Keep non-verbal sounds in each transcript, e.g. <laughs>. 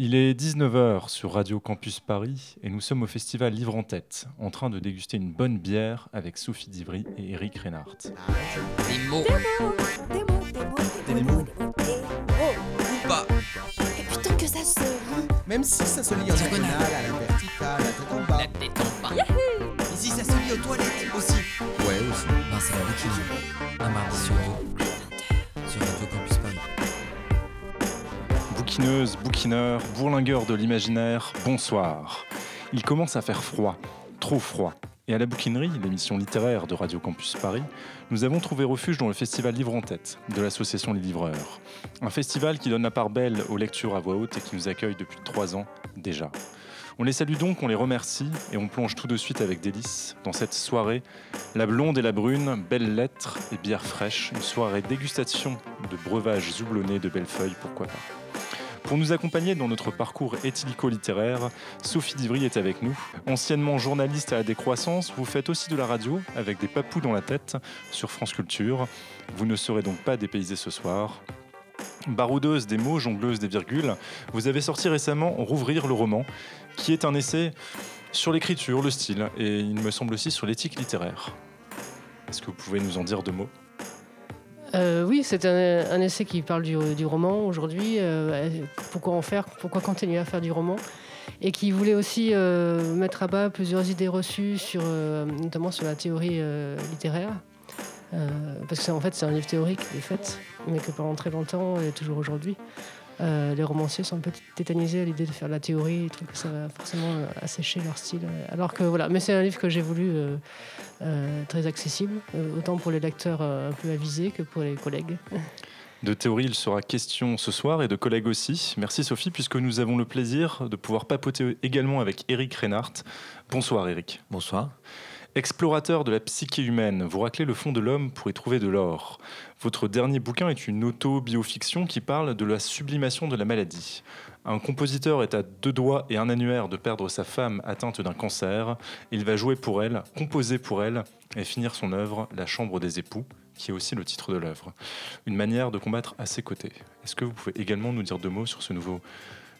Il est 19h sur Radio Campus Paris et nous sommes au festival Livre en tête, en train de déguster une bonne bière avec Sophie Divry et Eric Reinhardt. Des mots. Des mots, des mots, des mots, mots. des mots, des mots. Ou pas. Et putain que ça se lit. Même si ça se lit en diagonale, à la verticale, à tête en bas. La tête en bas. Ici, ça se lit aux toilettes aussi. Ouais, aussi. Ben, c'est la bouquine. Un mardi sur deux. Sur Radio Campus Paris. Bouquineuse, bouquineur, bourlingueur de l'imaginaire, bonsoir. Il commence à faire froid, trop froid. Et à la bouquinerie, l'émission littéraire de Radio Campus Paris, nous avons trouvé refuge dans le festival Livre en tête de l'association Les Livreurs. Un festival qui donne la part belle aux lectures à voix haute et qui nous accueille depuis trois ans déjà. On les salue donc, on les remercie et on plonge tout de suite avec délice dans cette soirée La blonde et la brune, belles lettres et bière fraîche, une soirée dégustation de breuvages zoublonnés de Bellefeuille, pourquoi pas. Pour nous accompagner dans notre parcours éthylico-littéraire, Sophie Divry est avec nous. Anciennement journaliste à la décroissance, vous faites aussi de la radio avec des papous dans la tête sur France Culture. Vous ne serez donc pas dépaysé ce soir. Baroudeuse des mots, jongleuse des virgules, vous avez sorti récemment Rouvrir le roman, qui est un essai sur l'écriture, le style, et il me semble aussi sur l'éthique littéraire. Est-ce que vous pouvez nous en dire deux mots? Euh, oui, c'est un, essai qui parle du, roman aujourd'hui. euh, pourquoi en faire Pourquoi continuer à faire du roman Et qui voulait aussi euh, mettre à bas plusieurs idées reçues, sur, notamment sur la théorie littéraire. Parce que en fait, c'est un livre théorique, des faits, mais que pendant très longtemps, et toujours aujourd'hui, euh, les romanciers sont un peu tétanisés à l'idée de faire de la théorie. Ils trouvent que ça va forcément euh, assécher leur style. Alors que voilà, mais c'est un livre que j'ai voulu euh, euh, très accessible, euh, autant pour les lecteurs euh, un peu avisés que pour les collègues. De théorie, il sera question ce soir et de collègues aussi. Merci Sophie, puisque nous avons le plaisir de pouvoir papoter également avec Eric Reinhardt. Bonsoir Eric. Bonsoir. Explorateur de la psyché humaine, vous raclez le fond de l'homme pour y trouver de l'or. Votre dernier bouquin est une auto-biofiction qui parle de la sublimation de la maladie. Un compositeur est à deux doigts et un annuaire de perdre sa femme atteinte d'un cancer. Il va jouer pour elle, composer pour elle et finir son œuvre, La Chambre des époux, qui est aussi le titre de l'œuvre. Une manière de combattre à ses côtés. Est-ce que vous pouvez également nous dire deux mots sur ce nouveau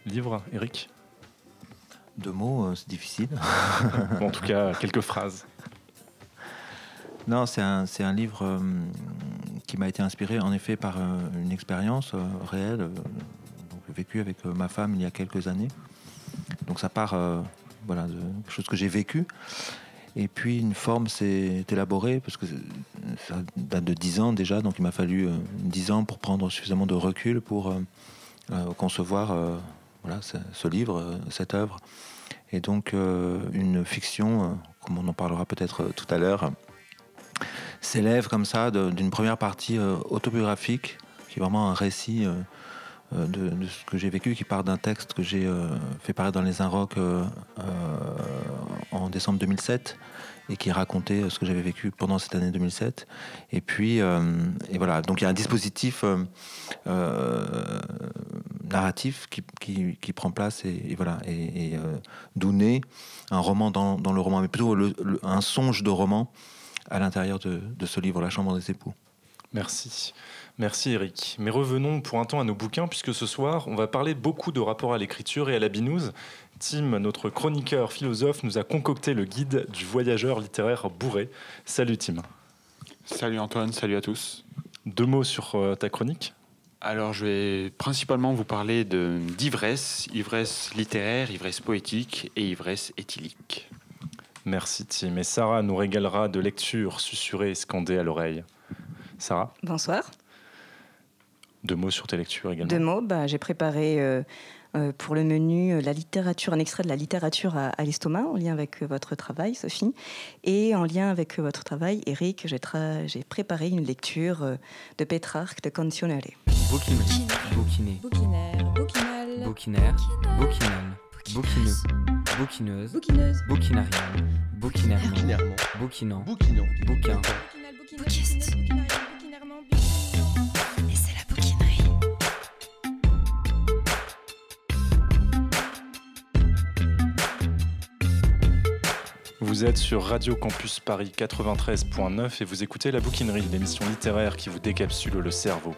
livre, Eric? Deux mots, euh, c'est difficile. En tout cas, quelques phrases. Non, c'est un, livre euh, qui m'a été inspiré en effet par euh, une expérience euh, réelle, vécue avec ma femme il y a quelques années. Donc ça part voilà, de quelque chose que j'ai vécu. Et puis une forme s'est élaborée, parce que ça date de 10 ans déjà, donc il m'a fallu euh, 10 ans pour prendre suffisamment de recul pour concevoir voilà, ce, ce livre, cette œuvre. Et donc une fiction, comme on en parlera peut-être tout à l'heure, s'élève comme ça d'une première partie euh, autobiographique, qui est vraiment un récit euh, euh, de, ce que j'ai vécu, qui part d'un texte que j'ai fait paraître dans les Inrocks en décembre 2007 et qui racontait ce que j'avais vécu pendant cette année 2007. Et puis, et voilà, donc il y a un dispositif narratif qui, qui- qui prend place et, voilà, et, et, d'où naît un roman dans, le roman, mais plutôt un songe de roman à l'intérieur de, de ce livre, La Chambre des époux. Merci. Merci Eric. Mais revenons pour un temps à nos bouquins, puisque ce soir, on va parler beaucoup de rapport à l'écriture et à la binouse. Tim, notre chroniqueur philosophe, nous a concocté le guide du voyageur littéraire bourré. Salut Tim. Salut Antoine, salut à tous. Deux mots sur euh, ta chronique. Alors je vais principalement vous parler d'ivresse, ivresse littéraire, ivresse poétique et ivresse éthylique. Merci Tim. Et Sarah nous régalera de lectures susurrées et scandées à l'oreille. Sarah, Bonsoir. deux mots sur tes lectures également. Deux mots. Bah, j'ai préparé euh, euh, pour le menu euh, la littérature, un extrait de la littérature à, à l'estomac, en lien avec euh, votre travail, Sophie. Et en lien avec euh, votre travail, Eric, j'ai, préparé une lecture euh, de Pétrarque de Cancionere. Bouquineux, bouquineuse, Bouquineuse. bouquinarienne, bouquinairement, Binairement. bouquinant, Bouquinon. bouquin, Bouquiste. Et c'est la bouquinerie. Vous êtes sur Radio Campus Paris 93.9 et vous écoutez La Bouquinerie, l'émission littéraire qui vous décapsule le cerveau.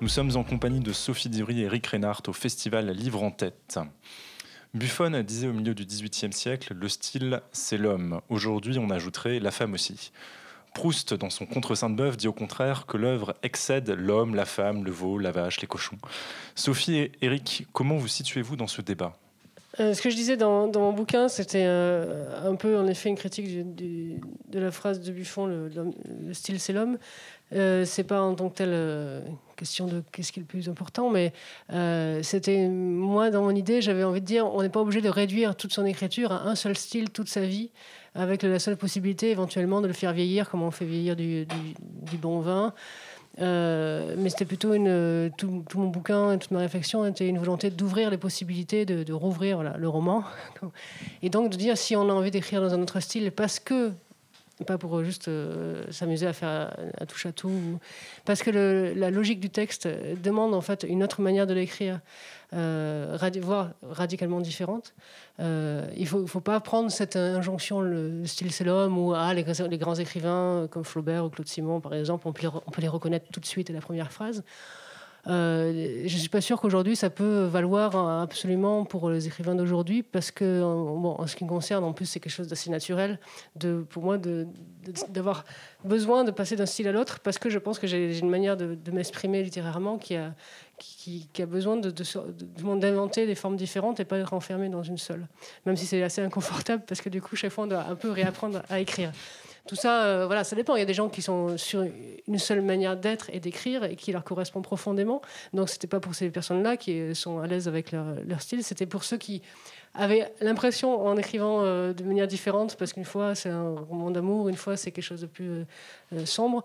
Nous sommes en compagnie de Sophie Dury et Eric Reinhardt au festival Livre en tête. Buffon disait au milieu du XVIIIe siècle Le style, c'est l'homme. Aujourd'hui, on ajouterait la femme aussi. Proust, dans son Contre Sainte-Beuve, dit au contraire que l'œuvre excède l'homme, la femme, le veau, la vache, les cochons. Sophie et Eric, comment vous situez-vous dans ce débat? Euh, ce que je disais dans, mon bouquin, c'était euh, un peu en effet une critique de la phrase de Buffon, le, style c'est l'homme. Euh, c'est pas en tant que telle euh, question de qu'est-ce qui est le plus important, mais c'était moi dans mon idée, j'avais envie de dire, on n'est pas obligé de réduire toute son écriture à un seul style toute sa vie, avec la seule possibilité éventuellement de le faire vieillir, comme on fait vieillir du bon vin. Euh, mais c'était plutôt une. Tout, mon bouquin et toute ma réflexion était une volonté d'ouvrir les possibilités, de, rouvrir le roman. <laughs> Et donc de dire si on a envie d'écrire dans un autre style, parce que. Pas pour juste euh, s'amuser à faire un touche à tout. ou- Parce que la logique du texte demande en fait une autre manière de l'écrire, euh, voire radicalement différente. Euh, il ne faut, faut pas prendre cette injonction, le style c'est l'homme, ou ah, les, grands- écrivains euh, comme Flaubert ou Claude Simon, par exemple, on peut les reconnaître tout de suite à la première phrase. Euh, je ne suis pas sûre qu'aujourd'hui ça peut valoir euh, absolument pour les écrivains d'aujourd'hui, parce que bon, en ce qui me concerne, en plus, c'est quelque chose d'assez naturel pour moi d'avoir besoin de passer d'un style à l'autre, parce que je pense que j'ai une manière de, m'exprimer littérairement qui a, besoin d'inventer des formes différentes et pas être enfermé dans une seule. Même si c'est assez inconfortable, parce que du coup, chaque fois, on doit un peu réapprendre à écrire. Tout ça, euh, voilà, ça dépend. Il y a des gens qui sont sur une seule manière d'être et d'écrire et qui leur correspond profondément. Donc, c'était pas pour ces personnes-là qui sont à l'aise avec leur, style, c'était pour ceux qui avaient l'impression, en écrivant euh, de manière différente, parce qu'une fois c'est un roman d'amour, une fois c'est quelque chose de plus euh, euh, sombre,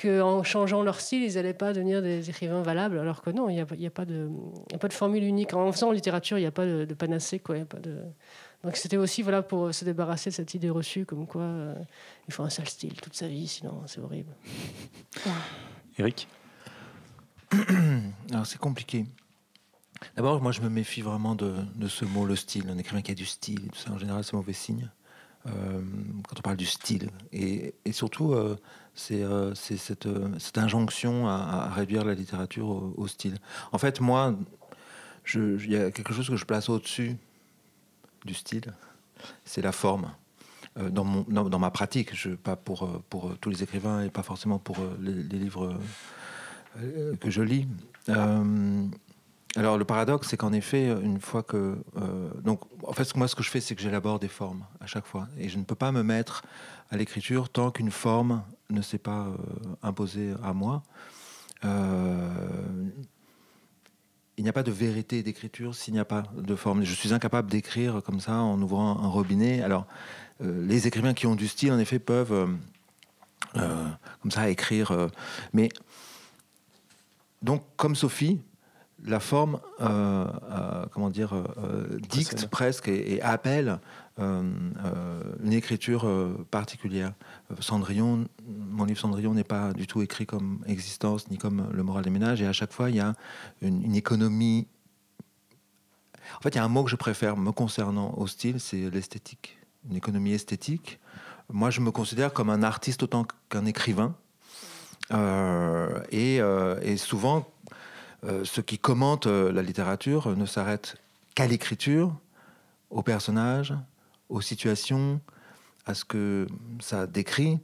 qu'en changeant leur style, ils n'allaient pas devenir des écrivains valables, alors que non, il n'y a, a, a pas de formule unique. En faisant littérature, il n'y a pas de, de panacée, quoi. il a pas de... Donc c'était aussi voilà, pour se débarrasser de cette idée reçue comme quoi euh, il faut un seul style toute sa vie, sinon c'est horrible. <laughs> Eric <coughs> Alors c'est compliqué. D'abord, moi je me méfie vraiment de, de ce mot, le style. Un écrivain qui a du style, tout ça, en général, c'est mauvais signe. Euh, quand on parle du style. Et, et surtout, euh, c'est euh, c'est cette, euh, cette injonction à, à réduire la littérature au, au style. En fait, moi, il y a quelque chose que je place au-dessus du style, c'est la forme. Euh, dans, mon, dans, dans ma pratique, je, pas pour, euh, pour tous les écrivains et pas forcément pour euh, les, les livres euh, que je lis. Euh, alors le paradoxe, c'est qu'en effet, une fois que... euh, donc, en fait, moi, ce que je fais, c'est que j'élabore des formes à chaque fois. Et je ne peux pas me mettre à l'écriture tant qu'une forme ne s'est pas euh, imposée à moi. Il n'y a pas de vérité d'écriture s'il n'y a pas de forme. Je suis incapable d'écrire comme ça en ouvrant un robinet. Alors, euh, les écrivains qui ont du style, en effet, peuvent euh, euh, comme ça écrire. mais donc, comme Sophie, la forme, euh, euh, comment dire, euh, dicte presque et, et appelle une écriture particulière. Cendrillon, mon livre Cendrillon n'est pas du tout écrit comme Existence ni comme Le moral des ménages, et à chaque fois il y a une, une économie. En fait, il y a un mot que je préfère me concernant au style, c'est l'esthétique, une économie esthétique. Moi, je me considère comme un artiste autant qu'un écrivain. Et, et souvent, ceux qui commentent euh, la littérature ne s'arrêtent qu'à l'écriture, aux personnages, aux situations, à ce que ça décrit,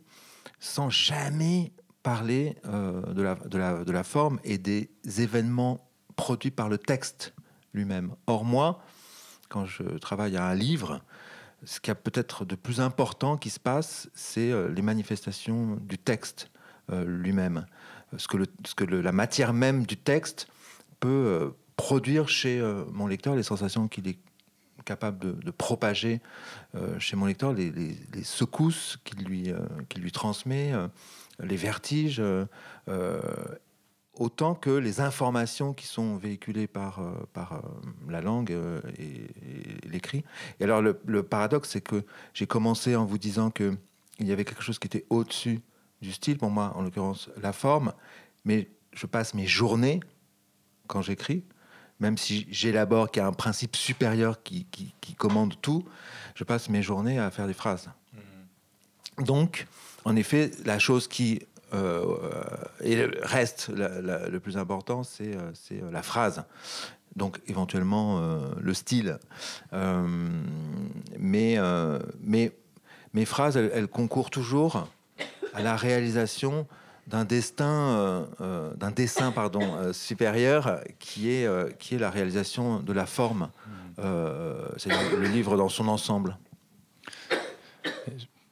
sans jamais parler euh, de, la, forme et des événements produits par le texte lui-même. Or, moi, quand je travaille à un livre, ce qu'il y a peut-être de plus important qui se passe, c'est euh, les manifestations du texte euh, lui-même. Ce que, la matière même du texte peut euh, produire chez euh, mon lecteur, les sensations qu'il est capable de, propager euh, chez mon lecteur, les, secousses qu'il lui, qu'il lui transmet, les vertiges, autant que les informations qui sont véhiculées par, par la langue et, l'écrit. Et alors le, le paradoxe, c'est que j'ai commencé en vous disant que il y avait quelque chose qui était au-dessus du style, pour moi, en l'occurrence, la forme, mais je passe mes journées quand j'écris, même si j'élabore qu'il y a un principe supérieur qui, qui- qui commande tout, je passe mes journées à faire des phrases. Donc, en effet, la chose qui euh, et reste la- la- le plus important, c'est euh, c'est, euh, la phrase. Donc, éventuellement, euh, le style. Euh, mais, euh, mais mes phrases, elles, elles concourent toujours à la réalisation d'un destin, euh, euh, d'un dessin pardon, euh, supérieur qui est, qui est la réalisation de la forme, c'est-à-dire le livre dans son ensemble.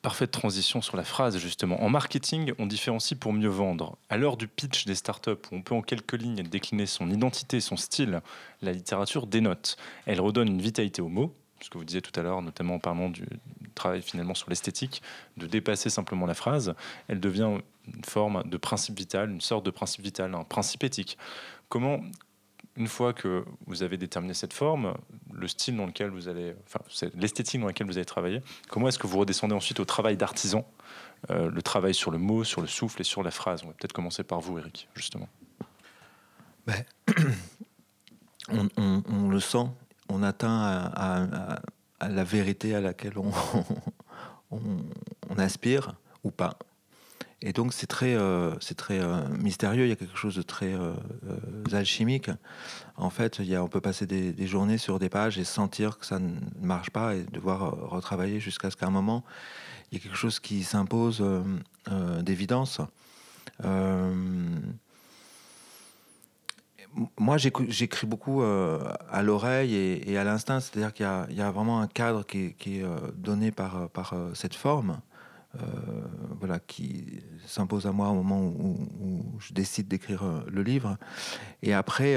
Parfaite transition sur la phrase, justement. En marketing, on différencie pour mieux vendre. À l'heure du pitch des startups, où on peut en quelques lignes décliner son identité, son style, la littérature dénote. Elle redonne une vitalité aux mots, ce que vous disiez tout à l'heure, notamment en parlant du travail finalement sur l'esthétique, de dépasser simplement la phrase. Elle devient une forme de principe vital, une sorte de principe vital, un principe éthique. Comment, une fois que vous avez déterminé cette forme, le style dans lequel vous allez, enfin, l'esthétique dans laquelle vous allez travailler, comment est-ce que vous redescendez ensuite au travail d'artisan, euh, le travail sur le mot, sur le souffle et sur la phrase? On va peut-être commencer par vous, Eric, justement. <clears throat> on- on le sent, on atteint à, la vérité à laquelle <laughs> on, aspire ou pas. Et donc c'est très, euh, c'est très euh, mystérieux, il y a quelque chose de très euh, alchimique. En fait, il y a, on peut passer des, des journées sur des pages et sentir que ça ne marche pas et devoir retravailler jusqu'à ce qu'à un moment, il y ait quelque chose qui s'impose d'évidence. Moi, j'écris beaucoup euh, à l'oreille et, à l'instinct, c'est-à-dire qu'il y, a- vraiment un cadre qui est, euh, donné par, euh, cette forme, voilà, qui s'impose à moi au moment où, je décide d'écrire le livre. Et après,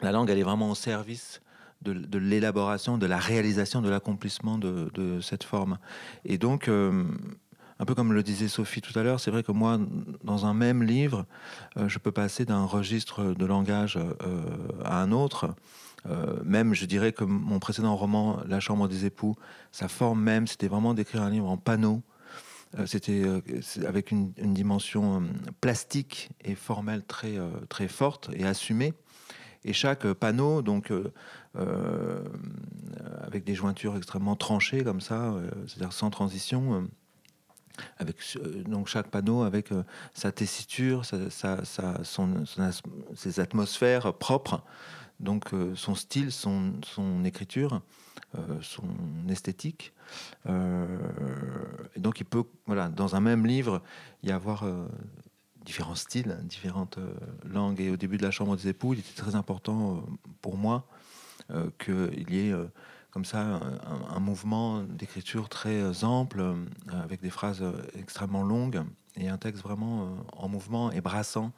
la langue, elle est vraiment au service de, l'élaboration, de la réalisation, de l'accomplissement de, de cette forme. Et donc, un peu comme le disait Sophie tout à l'heure, c'est vrai que moi, dans un même livre, euh, je peux passer d'un registre de langage euh, à un autre. Euh, même, je dirais que mon précédent roman, La Chambre des époux, sa forme même, c'était vraiment d'écrire un livre en panneau. C'était avec une, dimension plastique et formelle très, très forte et assumée. Et chaque panneau, donc, avec des jointures extrêmement tranchées comme ça, c'est-à-dire sans transition, avec euh, donc chaque panneau avec euh, sa tessiture, sa, sa- son, ses atmosphères propres, donc euh, son style, son, son écriture, son esthétique. Et donc il peut, voilà, dans un même livre, y avoir différents styles, différentes langues. Et au début de la Chambre des époux, il était très important pour moi qu'il y ait comme ça un, mouvement d'écriture très euh, ample, euh, avec des phrases euh, extrêmement longues et un texte vraiment en mouvement et brassant.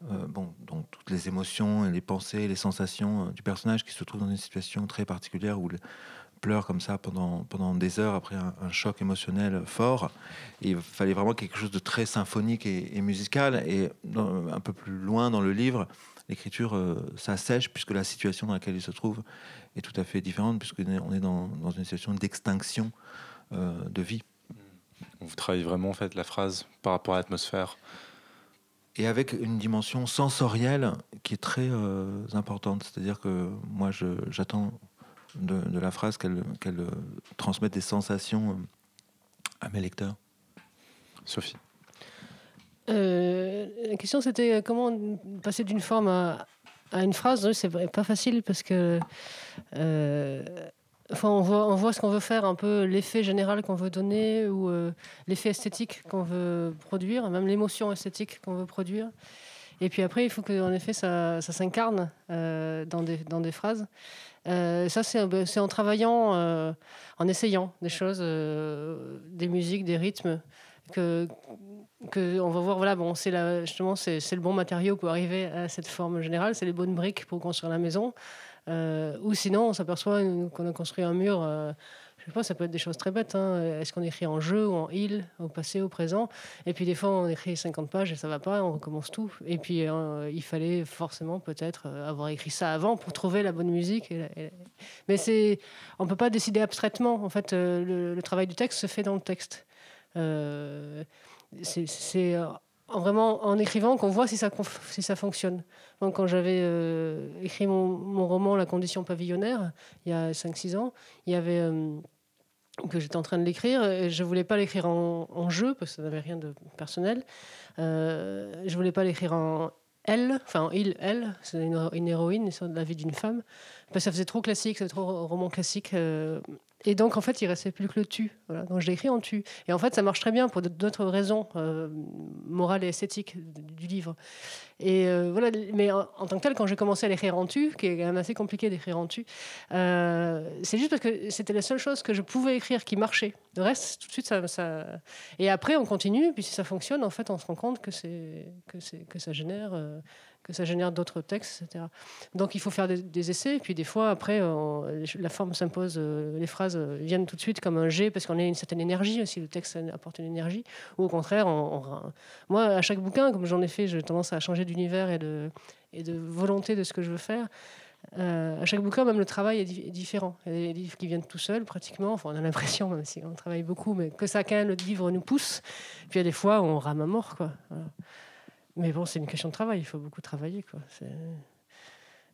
bon, donc toutes les émotions et les pensées, les sensations du personnage qui se trouve dans une situation très particulière où il pleure comme ça pendant, pendant des heures après un, choc émotionnel fort. Il fallait vraiment quelque chose de très symphonique et, musical. Et un peu plus loin dans le livre, l'écriture euh, s'assèche puisque la situation dans laquelle il se trouve est tout à fait différente puisque on est dans, dans une situation d'extinction euh, de vie. Vous travaillez vraiment en fait la phrase par rapport à l'atmosphère. Et avec une dimension sensorielle qui est très euh, importante. C'est-à-dire que moi, j'attends de, de la phrase qu'elle euh, transmette des sensations à mes lecteurs. Sophie. Euh, la question c'était euh, comment passer d'une forme à, à une phrase? C'est pas facile parce que euh, enfin, on, voit, on voit ce qu'on veut faire, un peu l'effet général qu'on veut donner ou l'effet esthétique qu'on veut produire, même l'émotion esthétique qu'on veut produire. Et puis après, il faut que effet ça, ça s'incarne dans, des, dans des phrases. Ça, c'est en travaillant, en essayant des choses, des musiques, des rythmes, que, que on va voir, voilà, bon, c'est justement, c'est le bon matériau pour arriver à cette forme générale, c'est les bonnes briques pour construire la maison. Euh, ou sinon, on s'aperçoit qu'on a construit un mur. euh, je sais pas, ça peut être des choses très bêtes. hein. Est-ce qu'on écrit en jeu ou en il, au passé, au présent? Et puis des fois, on écrit 50 pages et ça va pas, on recommence tout. Et puis, euh, il fallait forcément peut-être euh, avoir écrit ça avant pour trouver la bonne musique. Mais c'est, on peut pas décider abstraitement. En fait, le travail du texte se fait dans le texte. Euh, c'est c'est, euh, en vraiment en écrivant qu'on voit si ça, si ça fonctionne. Quand j'avais euh, écrit mon, mon roman La condition pavillonnaire, il y a 5-6 ans, il y avait que j'étais en train de l'écrire. Et je voulais pas l'écrire en, en jeu parce que ça n'avait rien de personnel. Euh, je voulais pas l'écrire en elle, enfin en il, elle, c'est une, héroïne sur la vie d'une femme, parce que ça faisait trop classique, c'était trop roman classique. Et donc en fait, il restait plus que le tu. Donc je l'ai écrit en tu. Et en fait, ça marche très bien pour d'autres raisons euh, morales et esthétiques du livre. Et euh, voilà, mais en, tant que tel, quand j'ai commencé à l'écrire en tu, qui est quand même assez compliqué d'écrire en tu, euh, c'est juste parce que c'était la seule chose que je pouvais écrire qui marchait. Le reste, tout de suite, ça. Et après, on continue, puis si ça fonctionne, en fait, on se rend compte que, que, ça génère, que ça génère d'autres textes, etc. Donc il faut faire des, essais, et puis des fois, après, la forme s'impose, euh, les phrases euh, viennent tout de suite comme un G, parce qu'on a une certaine énergie aussi, le texte apporte une énergie, ou au contraire, on- on- moi, à chaque bouquin, comme j'en ai fait, j'ai tendance à changer d'univers et de, volonté de ce que je veux faire. Euh, à chaque bouquin, même le travail est, di- est différent. Il y a des livres qui viennent tout seuls, pratiquement. On a l'impression, même si on travaille beaucoup, mais que ça, quand même, le livre nous pousse. Puis il y a des fois où on rame à mort, quoi. Mais bon, c'est une question de travail. Il faut beaucoup travailler, quoi.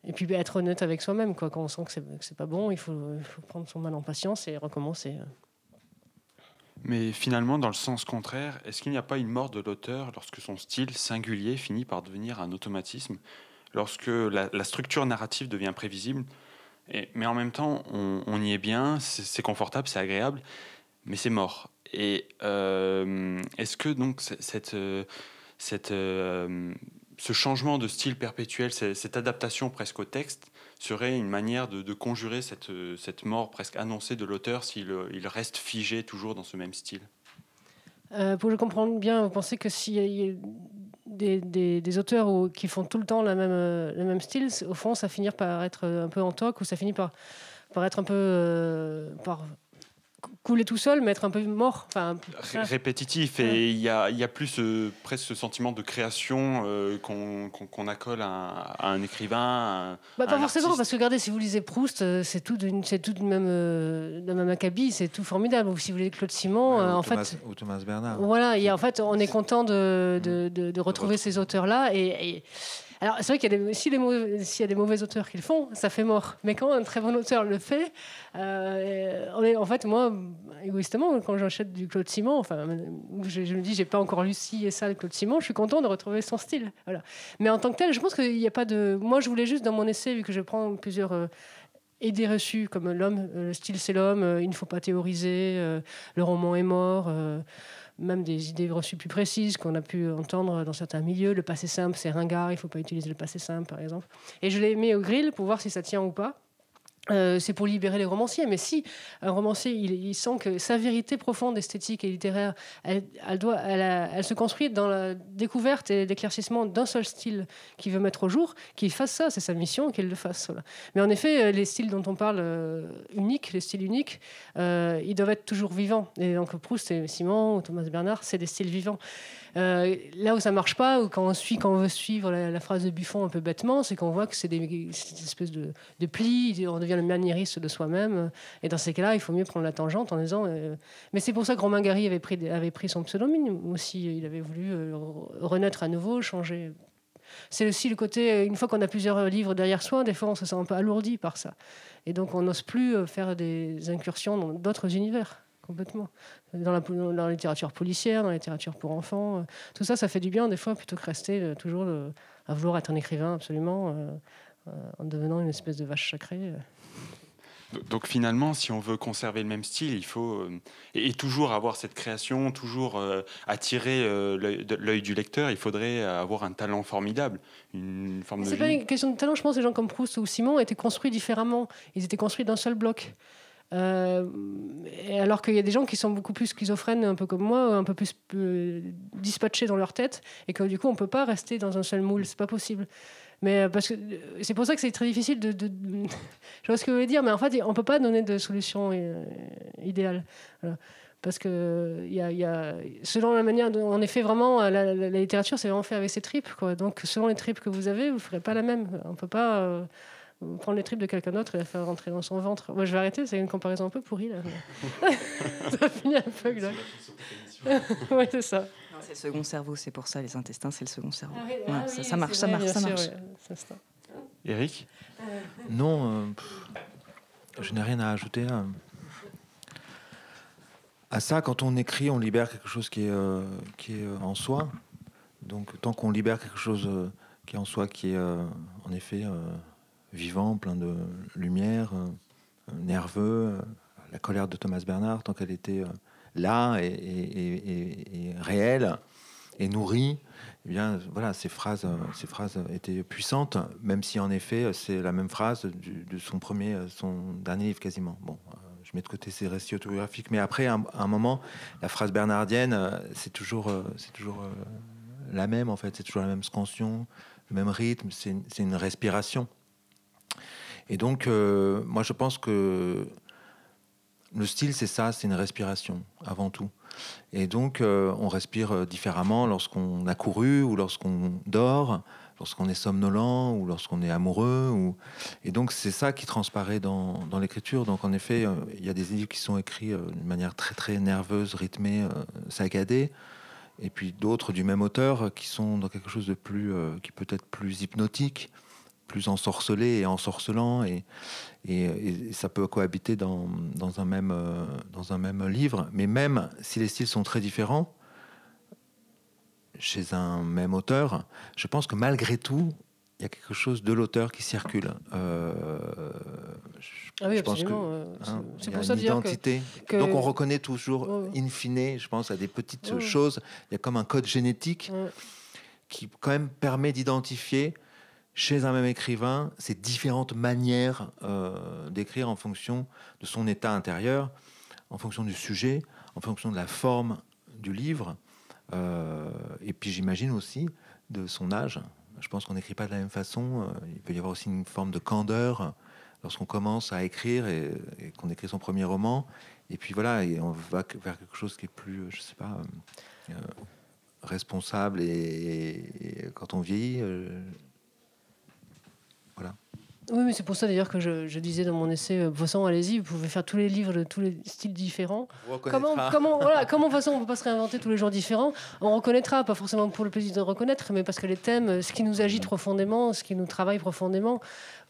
Et puis être honnête avec soi-même, quoi. Quand on sent que c'est, pas bon, il faut, prendre son mal en patience et recommencer. Mais finalement, dans le sens contraire, est-ce qu'il n'y a pas une mort de l'auteur lorsque son style singulier finit par devenir un automatisme, lorsque la, structure narrative devient prévisible et, Mais en même temps, on, y est bien, c'est confortable, c'est agréable, mais c'est mort. Et euh, est-ce que donc cette, euh, cette, euh, ce changement de style perpétuel, cette adaptation presque au texte, serait une manière de, conjurer cette, cette mort presque annoncée de l'auteur s'il euh, il reste figé toujours dans ce même style? Euh, pour que je comprenne bien, vous pensez que s'il y a des, des- auteurs qui font tout le temps la même, euh, le même style, au fond, ça finit par être un peu en toc ou ça finit par, par être un peu. Couler tout seul, mais être un peu mort. Enfin, ah. répétitif et il y a, il y a plus euh, presque ce sentiment de création euh, qu'on qu'on- qu'on accole à un, à un écrivain. à un- Bah, pas un forcément, artiste. parce que regardez, si vous lisez Proust, euh, c'est tout d'une, c'est tout de même, euh, de même acabit, c'est tout formidable. Ou si vous lisez Claude Simon, euh, ou, en Thomas, fait, ou Thomas Bernard. Voilà, a, en fait, on est content de, de, de- de retrouver ces auteurs-là. Et, et- alors, c'est vrai qu'il y a des, mauvais- s'il y a des mauvais auteurs qui le font, ça fait mort. Mais quand un très bon auteur le fait, euh, en fait, moi, égoïstement, quand j'achète du Claude Simon, enfin, je, me dis, j'ai pas encore lu ci et ça de Claude Simon, je suis content de retrouver son style. Voilà. Mais en tant que tel, je pense qu'il n'y a pas de. Moi, je voulais juste dans mon essai, vu que je prends plusieurs. euh, idées reçues comme l'homme, euh, le style c'est l'homme, euh, il ne faut pas théoriser, euh, le roman est mort, euh, même des idées reçues plus précises qu'on a pu entendre dans certains milieux. Le passé simple, c'est ringard, il ne faut pas utiliser le passé simple, par exemple. Et je l'ai mis au grill pour voir si ça tient ou pas. Euh, c'est pour libérer les romanciers, mais si un romancier il, sent que sa vérité profonde, esthétique et littéraire, elle, elle doit, elle, se construit dans la découverte et l'éclaircissement d'un seul style qu'il veut mettre au jour, qu'il fasse ça, c'est sa mission, qu'il le fasse. Mais en effet, euh, les styles dont on parle euh, uniques, les styles uniques, ils doivent être toujours vivants. Et donc Proust et Simon ou Thomas Bernard, c'est des styles vivants. Euh, là où ça marche pas, ou quand on suit, quand on veut suivre la, phrase de Buffon un peu bêtement, c'est qu'on voit que c'est des, espèces de, de plis, on devient le maniériste de soi-même. Et dans ces cas-là, il faut mieux prendre la tangente en disant. euh, mais c'est pour ça que Romain Gary avait pris, avait pris son pseudonyme aussi. Il avait voulu euh, renaître à nouveau, changer. C'est aussi le côté, une fois qu'on a plusieurs livres derrière soi, des fois on se sent un peu alourdi par ça. Et donc on n'ose plus faire des incursions dans d'autres univers, complètement. Dans la, dans la littérature policière, dans la littérature pour enfants. euh, tout ça, ça fait du bien des fois plutôt que rester euh, toujours à vouloir être un écrivain absolument, euh, en devenant une espèce de vache sacrée. Donc finalement, si on veut conserver le même style, il faut et, et toujours avoir cette création, toujours attirer l'œil du lecteur. Il faudrait avoir un talent formidable, une forme de C'est pas une question de talent, je pense que les gens comme Proust ou Simon étaient construits différemment. Ils étaient construits d'un seul bloc. Euh, alors qu'il y a des gens qui sont beaucoup plus schizophrènes, un peu comme moi, un peu plus euh, dispatchés dans leur tête, et que du coup on peut pas rester dans un seul moule, c'est pas possible. Mais euh, parce que c'est pour ça que c'est très difficile de, <laughs> je vois ce que vous voulez dire, mais en fait on peut pas donner de solution idéale. Parce que y y a- selon la manière dont on est fait vraiment, la, littérature c'est vraiment fait avec ses tripes. Donc selon les tripes que vous avez, vous ne ferez pas la même. On peut pas prendre les tripes de quelqu'un d'autre et la faire rentrer dans son ventre. Moi je vais arrêter, c'est une comparaison un peu pourrie là. <laughs> ça finit un peu là. <laughs> oui, c'est ça. C'est le second cerveau, c'est pour ça, les intestins, c'est le second cerveau. Ah oui, Ouais, ah ça- oui, ça marche, ça marche, ça sûr, marche. ouais, c'est ça. Eric, Non, euh, pff, je n'ai rien à ajouter. euh. À ça, quand on écrit, on libère quelque chose qui est, euh, qui est euh, en soi. Donc, tant qu'on libère quelque chose euh, qui est en soi, qui est euh, en effet euh, vivant, plein de lumière, euh, nerveux, euh, la colère de Thomas Bernard, tant qu'elle était euh, là et, réelle et nourrie, eh bien, voilà, ces phrases, ces phrases étaient puissantes, même si en effet, c'est la même phrase de son premier, son dernier livre quasiment. Bon, je mets de côté ces récits autobiographiques, mais après, à un, moment, la phrase bernardienne, c'est toujours, c'est toujours la même en fait, c'est toujours la même scansion, le même rythme, c'est une respiration. Et donc, euh, moi, je pense que le style, c'est ça, c'est une respiration avant tout. Et donc, euh, on respire euh, différemment lorsqu'on a couru ou lorsqu'on dort, lorsqu'on est somnolent ou lorsqu'on est amoureux. Ou... Et donc, c'est ça qui transparaît dans, l'écriture. Donc, en effet, il y a des livres qui sont écrits d'une manière très, très nerveuse, rythmée, saccadée. Et puis d'autres du même auteur qui sont dans quelque chose de plus, qui peut être plus hypnotique, plus ensorcelé et ensorcelant. Et, et, et ça peut cohabiter dans, dans, un même, euh, dans un même livre. Mais même si les styles sont très différents, chez un même auteur, je pense que malgré tout, il y a quelque chose de l'auteur qui circule. Euh, je, Ah oui, je pense que absolument. euh, hein, c'est- pour ça une que, identité. que- Donc on reconnaît toujours, ouais. in fine, je pense, à des petites Ouais. choses. Il y a comme un code génétique Ouais. qui quand même permet d'identifier chez un même écrivain ces différentes manières euh, d'écrire en fonction de son état intérieur, en fonction du sujet, en fonction de la forme du livre, euh, et puis j'imagine aussi de son âge. Je pense qu'on n'écrit pas de la même façon. Euh, Il peut y avoir aussi une forme de candeur lorsqu'on commence à écrire et, qu'on écrit son premier roman. Et puis voilà, et on va vers quelque chose qui est plus, je sais pas, responsable. Et, et quand on vieillit, Oui, mais c'est pour ça d'ailleurs que je, je disais dans mon essai, de toute façon, allez-y, vous pouvez faire tous les livres de tous les styles différents. on Comment, comment, voilà, comment de toute façon, on ne peut pas se réinventer tous les jours différents? On reconnaîtra, pas forcément pour le plaisir de reconnaître, mais parce que les thèmes, euh, ce qui nous agite profondément, ce qui nous travaille profondément,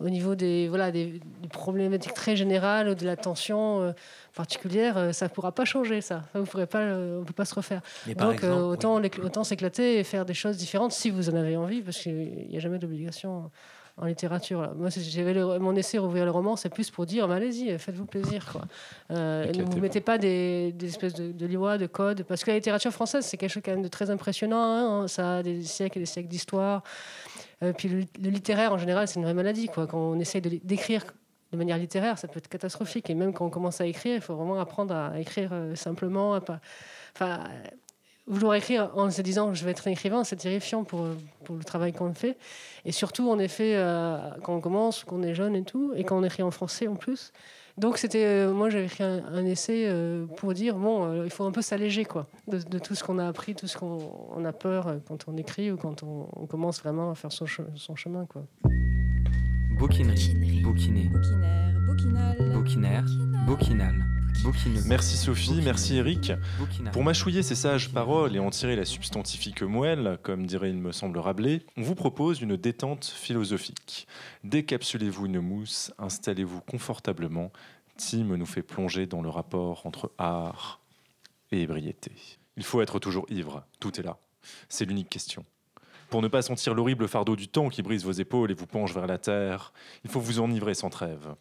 au niveau des, voilà, des, des problématiques très générales, ou de la tension euh, particulière, euh, ça ne pourra pas changer, ça. Ça, vous pourrez pas, euh, on ne peut pas se refaire. Mais Donc, exemple, autant, autant s'éclater et faire des choses différentes si vous en avez envie, parce qu'il n'y a jamais d'obligation en littérature. là. Moi, j'avais mon essai Rouvrir le roman, c'est plus pour dire, mais allez-y, faites-vous plaisir. Quoi. Euh, ne vous mettez pas des, des espèces de, de lois, de codes, parce que la littérature française, c'est quelque chose quand même de très impressionnant. hein. Ça a des siècles et des siècles d'histoire. Euh, puis le, le littéraire, en général, c'est une vraie maladie. Quoi. Quand on essaye d'écrire de manière littéraire, ça peut être catastrophique. Et même quand on commence à écrire, il faut vraiment apprendre à écrire euh, simplement. à pas... Enfin, vouloir écrire en se disant je vais être un écrivain, c'est terrifiant pour, pour le travail qu'on fait. Et surtout, en effet, euh, quand on commence, quand on est jeune et tout, et quand on écrit en français en plus. Donc, c'était, euh, moi, j'avais écrit un, un essai euh, pour dire bon, euh, il faut un peu s'alléger quoi, de, de tout ce qu'on a appris, tout ce qu'on on a peur euh, quand on écrit ou quand on, on commence vraiment à faire son, che- son chemin. Quoi. Bouquinerie. Bouquinerie, bouquiner, Bouquinaire, bouquinal. bouquinaire, bouquinal, Merci Sophie, merci Eric. Pour mâchouiller ces sages paroles et en tirer la substantifique moelle, comme dirait il me semble Rabelais, on vous propose une détente philosophique. Décapsulez-vous une mousse, installez-vous confortablement. Tim nous fait plonger dans le rapport entre art et ébriété. Il faut être toujours ivre, tout est là. C'est l'unique question. Pour ne pas sentir l'horrible fardeau du temps qui brise vos épaules et vous penche vers la terre, il faut vous enivrer sans trêve.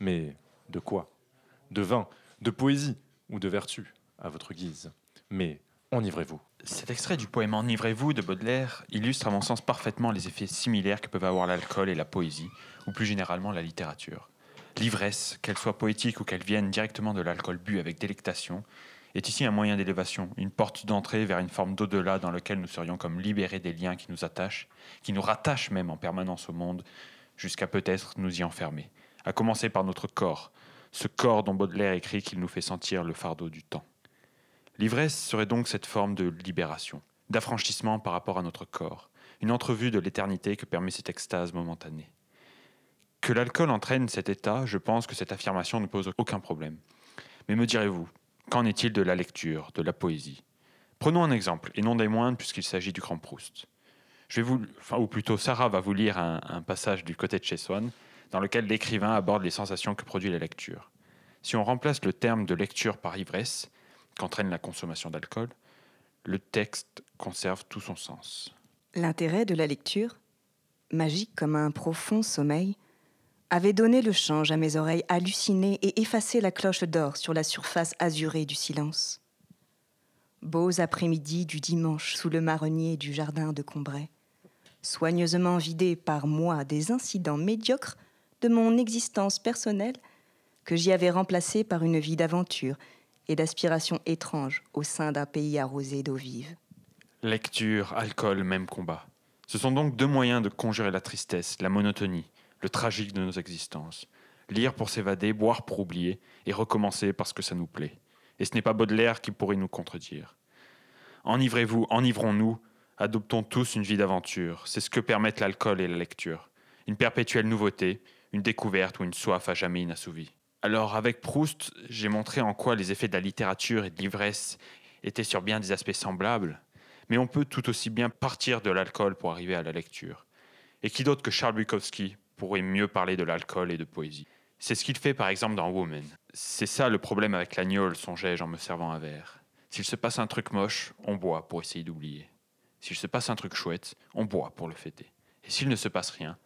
Mais de quoi? De vin, de poésie ou de vertu, à votre guise. Mais enivrez-vous. Cet extrait du poème Enivrez-vous de Baudelaire illustre à mon sens parfaitement les effets similaires que peuvent avoir l'alcool et la poésie, ou plus généralement la littérature. L'ivresse, qu'elle soit poétique ou qu'elle vienne directement de l'alcool bu avec délectation, est ici un moyen d'élévation, une porte d'entrée vers une forme d'au-delà dans lequel nous serions comme libérés des liens qui nous attachent, qui nous rattachent même en permanence au monde, jusqu'à peut-être nous y enfermer. À commencer par notre corps, ce corps dont Baudelaire écrit qu'il nous fait sentir le fardeau du temps. L'ivresse serait donc cette forme de libération, d'affranchissement par rapport à notre corps, une entrevue de l'éternité que permet cette extase momentanée. Que l'alcool entraîne cet état, je pense que cette affirmation ne pose aucun problème. Mais me direz-vous, qu'en est-il de la lecture, de la poésie? Prenons un exemple, et non des moindres puisqu'il s'agit du grand Proust. Je vais vous, ou plutôt Sarah va vous lire un, un passage du côté de chez Swann, dans lequel l'écrivain aborde les sensations que produit la lecture. Si on remplace le terme de lecture par ivresse, qu'entraîne la consommation d'alcool, le texte conserve tout son sens. L'intérêt de la lecture, magique comme un profond sommeil, avait donné le change à mes oreilles hallucinées et effacé la cloche d'or sur la surface azurée du silence. Beaux après-midi du dimanche sous le marronnier du jardin de Combray, soigneusement vidés par moi des incidents médiocres de mon existence personnelle que j'y avais remplacé par une vie d'aventure et d'aspiration étrange au sein d'un pays arrosé d'eau vive. Lecture, alcool, même combat. Ce sont donc deux moyens de conjurer la tristesse, la monotonie, le tragique de nos existences. Lire pour s'évader, boire pour oublier, et recommencer parce que ça nous plaît. Et ce n'est pas Baudelaire qui pourrait nous contredire. Enivrez-vous, enivrons-nous, adoptons tous une vie d'aventure. C'est ce que permettent l'alcool et la lecture. Une perpétuelle nouveauté, une découverte ou une soif à jamais inassouvie. Alors, avec Proust, j'ai montré en quoi les effets de la littérature et de l'ivresse étaient sur bien des aspects semblables, mais on peut tout aussi bien partir de l'alcool pour arriver à la lecture. Et qui d'autre que Charles Bukowski pourrait mieux parler de l'alcool et de poésie? C'est ce qu'il fait par exemple dans Woman. C'est ça le problème avec l'agnole, songeais-je en me servant un verre. S'il se passe un truc moche, on boit pour essayer d'oublier. S'il se passe un truc chouette, on boit pour le fêter. Et s'il ne se passe rien,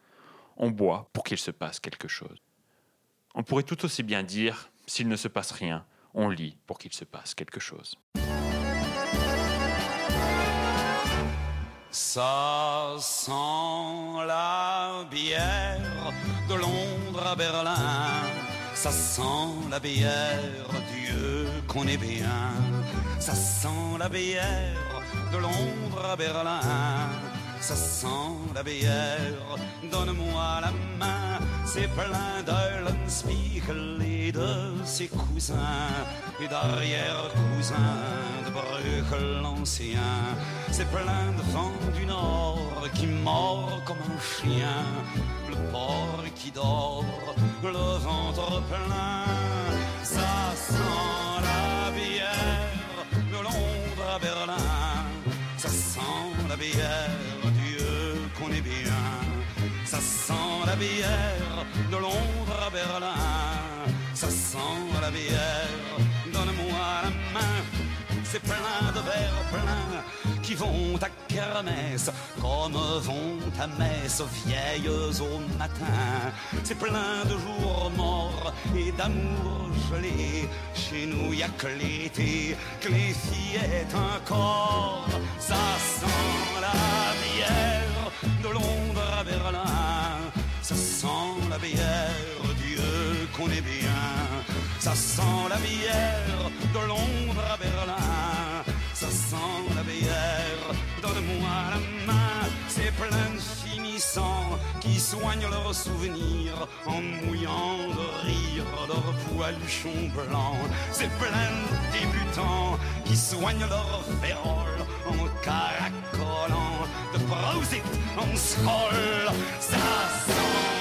on boit pour qu'il se passe quelque chose. On pourrait tout aussi bien dire, s'il ne se passe rien, on lit pour qu'il se passe quelque chose. Ça sent la bière de Londres à Berlin. Ça sent la bière, Dieu qu'on est bien. Ça sent la bière de Londres à Berlin. Ça sent la bière, donne-moi la main. C'est plein d'Eulenspiegel et de ses cousins et d'arrière-cousins de Bruegel l'ancien. C'est plein de vent du nord qui mord comme un chien. Le porc qui dort, le ventre plein. Ça sent la bière de Londres à Berlin. Ça sent la bière, Ça sent la bière de Londres à Berlin. Ça sent la bière, donne-moi la main. C'est plein de verres pleins qui vont à kermesse, comme vont à messe vieilles au matin. C'est plein de jours morts et d'amour gelé. Chez nous, y a que l'été, que les fillettes encore. Ça sent la bière de Londres à Berlin. Ça sent la bière, Dieu qu'on est bien. Ça sent la bière de Londres à Berlin. Ça sent la bière, donne-moi la main. C'est plein de finissants qui soignent leurs souvenirs en mouillant de rire leurs poiluchons blancs. C'est plein de débutants qui soignent leurs féroles en caracolant de Prosit en sol. Ça sent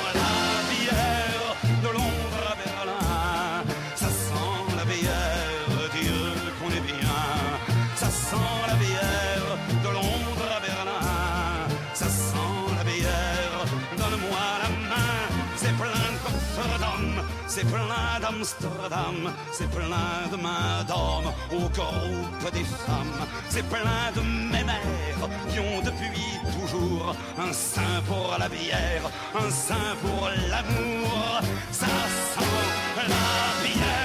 c'est plein d'Amsterdam, c'est plein de mains d'hommes au groupe des femmes. C'est plein de mémères qui ont depuis toujours un sein pour la bière, un sein pour l'amour. Ça sent la bière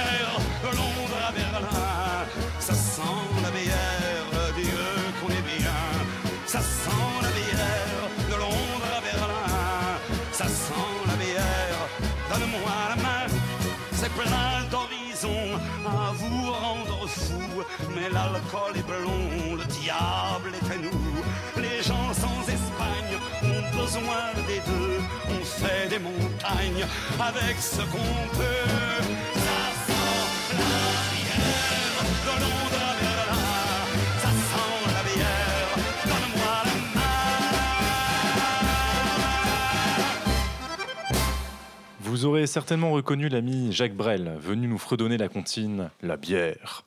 à vous rendre fou. Mais l'alcool est blond, le diable est à nous. Les gens sans Espagne ont besoin des deux. On fait des montagnes avec ce qu'on peut. Ça sent la Vous aurez certainement reconnu l'ami Jacques Brel, venu nous fredonner la comptine La bière.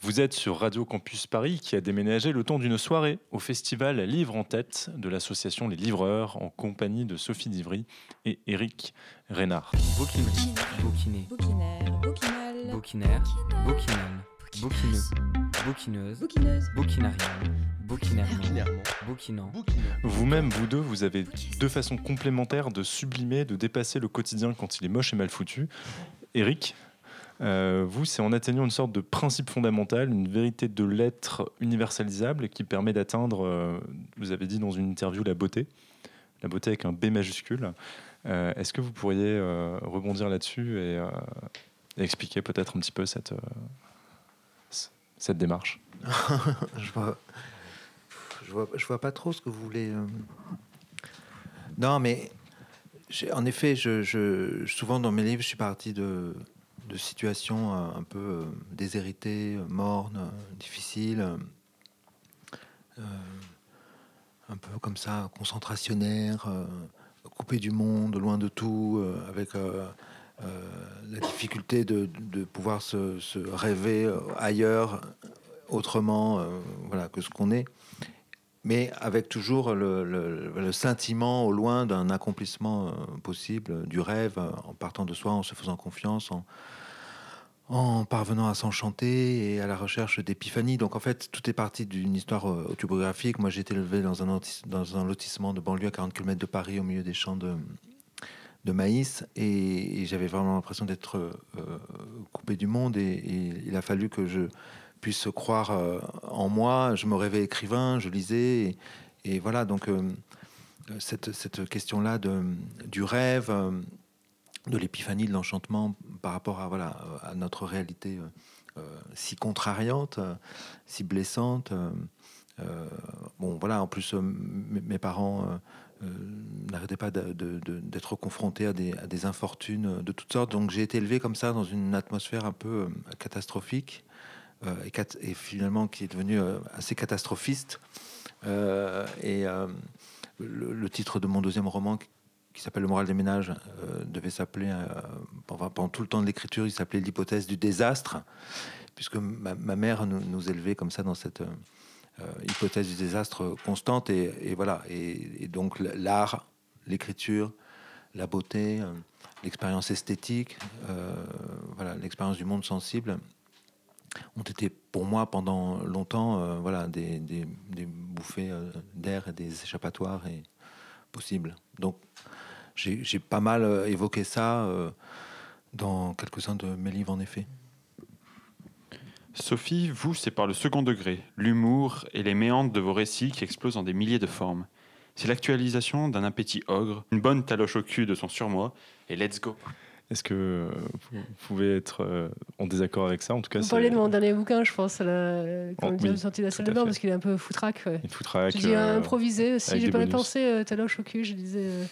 Vous êtes sur Radio Campus Paris qui a déménagé le temps d'une soirée au festival Livre en tête de l'association Les Livreurs en compagnie de Sophie Divry et Éric Reynard. Bouquinal. Bouquineuse. Bouquineuse. Bouquinarial. Bouquinairement. Bouquinant. Vous-même, vous deux, vous avez deux façons complémentaires de sublimer, de dépasser le quotidien quand il est moche et mal foutu. Eric, euh, vous, c'est en atteignant une sorte de principe fondamental, une vérité de l'être universalisable qui permet d'atteindre, euh, vous avez dit dans une interview, la beauté. La beauté avec un B majuscule. Euh, Est-ce que vous pourriez euh, rebondir là-dessus et, euh, et expliquer peut-être un petit peu cette, euh, cette démarche <laughs> je vois, je vois, je vois pas trop ce que vous voulez. euh. Non, mais en effet, je, je- souvent dans mes livres, je suis parti de, de situations euh, un peu euh, déshéritées, mornes, difficiles, un peu comme ça, concentrationnaires, euh, coupé du monde, loin de tout, avec euh, la difficulté de, pouvoir se, rêver euh, ailleurs, autrement, euh, voilà, que ce qu'on est, mais avec toujours le, sentiment au loin d'un accomplissement euh, possible, du rêve, euh, en partant de soi, en se faisant confiance, en, en parvenant à s'enchanter et à la recherche d'épiphanie. Donc en fait, tout est parti d'une histoire euh, autobiographique. Moi, j'ai été élevé dans un, dans un lotissement de banlieue à 40 km de Paris, au milieu des champs de, de maïs, et, j'avais vraiment l'impression d'être euh, coupé du monde. Et, il a fallu que je puisse croire euh, en moi. Je me rêvais écrivain, je lisais, et, voilà. Donc euh, cette, cette question-là du rêve. de l'épiphanie, de l'enchantement par rapport à, voilà, à notre réalité si contrariante, si blessante. bon, voilà, en plus, mes parents euh, n'arrêtaient pas d'être confrontés à des, infortunes de toutes sortes. Donc, j'ai été élevé comme ça dans une atmosphère un peu euh, catastrophique euh, et, et finalement qui est devenue assez catastrophiste. Et le, titre de mon deuxième roman, qui- s'appelle Le moral des ménages, devait s'appeler, pendant, tout le temps de l'écriture, il s'appelait l'hypothèse du désastre, puisque ma, mère nous, élevait comme ça dans cette hypothèse du désastre constante. Et, voilà, et, donc l'art, l'écriture, la beauté, euh, l'expérience esthétique, euh, voilà, l'expérience du monde sensible ont été pour moi pendant longtemps euh, voilà, des, bouffées euh, d'air et des échappatoires et possibles. Donc j'ai pas mal euh, évoqué ça euh, dans quelques-uns de mes livres en effet. Sophie, vous, c'est par le second degré, l'humour et les méandres de vos récits qui explosent en des milliers de formes. C'est l'actualisation d'un appétit ogre, une bonne taloche au cul de son surmoi, et let's go. Est-ce que vous pouvez être euh, en désaccord avec ça? En tout cas, c'est parlez de mon dernier bouquin, je pense, la... quand Oh, oui, est sorti de la salle de bain, parce qu'il est un peu foutraque. Ouais. une foutraque. Je dis euh, improvisé aussi, j'ai pas pensé euh, taloche au cul, je disais euh,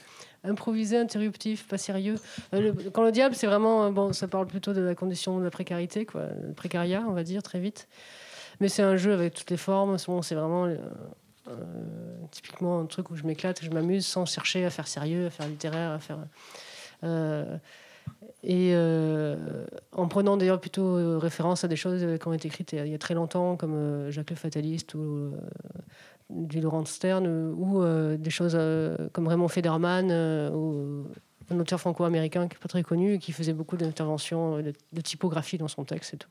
improvisé, interruptif, pas sérieux. Euh, quand le diable, c'est vraiment, euh, bon, ça parle plutôt de la condition de la précarité, quoi, le précariat, on va dire, très vite. Mais c'est un jeu avec toutes les formes, c'est vraiment euh, typiquement un truc où je m'éclate, je m'amuse sans chercher à faire sérieux, à faire littéraire, à faire. et en prenant d'ailleurs plutôt référence à des choses qui ont été écrites il y a- très longtemps, comme Jacques le Fataliste ou du Laurent Stern, ou euh, des choses euh, comme Raymond Federman, euh, ou un auteur franco-américain qui n'est pas très connu et qui faisait beaucoup d'interventions, de, de typographie dans son texte et tout.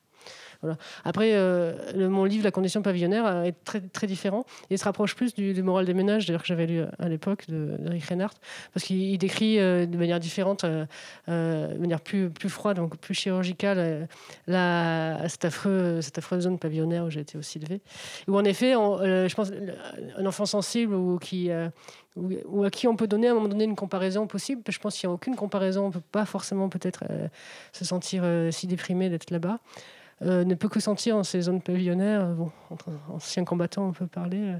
Après, euh, mon livre La condition pavillonnaire euh, est très, très différent et se rapproche plus du, moral des ménages, d'ailleurs que j'avais lu à l'époque de, de Reinhardt, parce qu'il il décrit euh, de manière différente, euh, euh, de manière plus, plus froide, donc plus chirurgicale, euh, cette, affreuse zone pavillonnaire où j'ai été aussi élevé. Où en effet, euh, je pense, un enfant sensible ou, euh, à qui on peut donner à un moment donné une comparaison possible, je pense qu'il n'y a aucune comparaison, on ne peut pas forcément peut-être euh, se sentir euh, si déprimé d'être là-bas. Euh, ne peut que sentir dans ces zones pavillonnaires, euh, bon, entre anciens combattants, on peut parler. euh,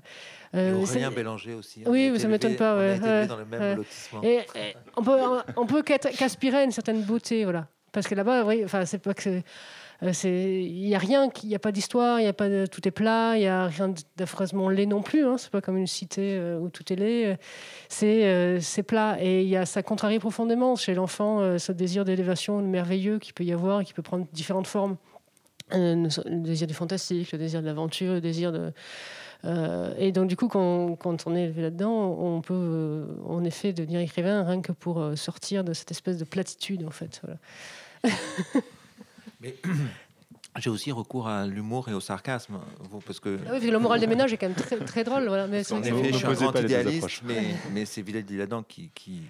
Et euh, Aurélien c'est- Bélanger aussi. Oui, mais été ça m'étonne élevé- pas, On a été élevé ouais, dans le même ouais. lotissement. Et, et on peut, on peut qu'aspirer à une certaine beauté, voilà. Parce que là-bas, oui, enfin, c'est pas que euh, Il n'y a rien, qui- il n'y a pas d'histoire, il a pas de, tout est plat, il n'y a rien d'affreusement laid non plus. Hein, c'est pas comme une cité euh, où tout est laid. C'est euh, c'est plat. Et il y a, ça contrarie profondément chez l'enfant euh, ce désir d'élévation merveilleux qu'il peut y avoir et qui peut prendre différentes formes. Euh, le désir du fantastique, le désir de l'aventure, le désir de. Euh, et donc, du coup, quand, quand on est élevé là-dedans, on peut, euh, en effet, devenir écrivain rien que pour euh, sortir de cette espèce de platitude, en fait. Voilà. Mais <clears throat> j'ai aussi recours à l'humour et au sarcasme. vous, Parce que, Ah oui, parce que le moral des ménages est quand même très, très drôle. Voilà. Mais en c'est- effet, je suis un grand idéaliste, mais c'est Villette Diladan qui, qui,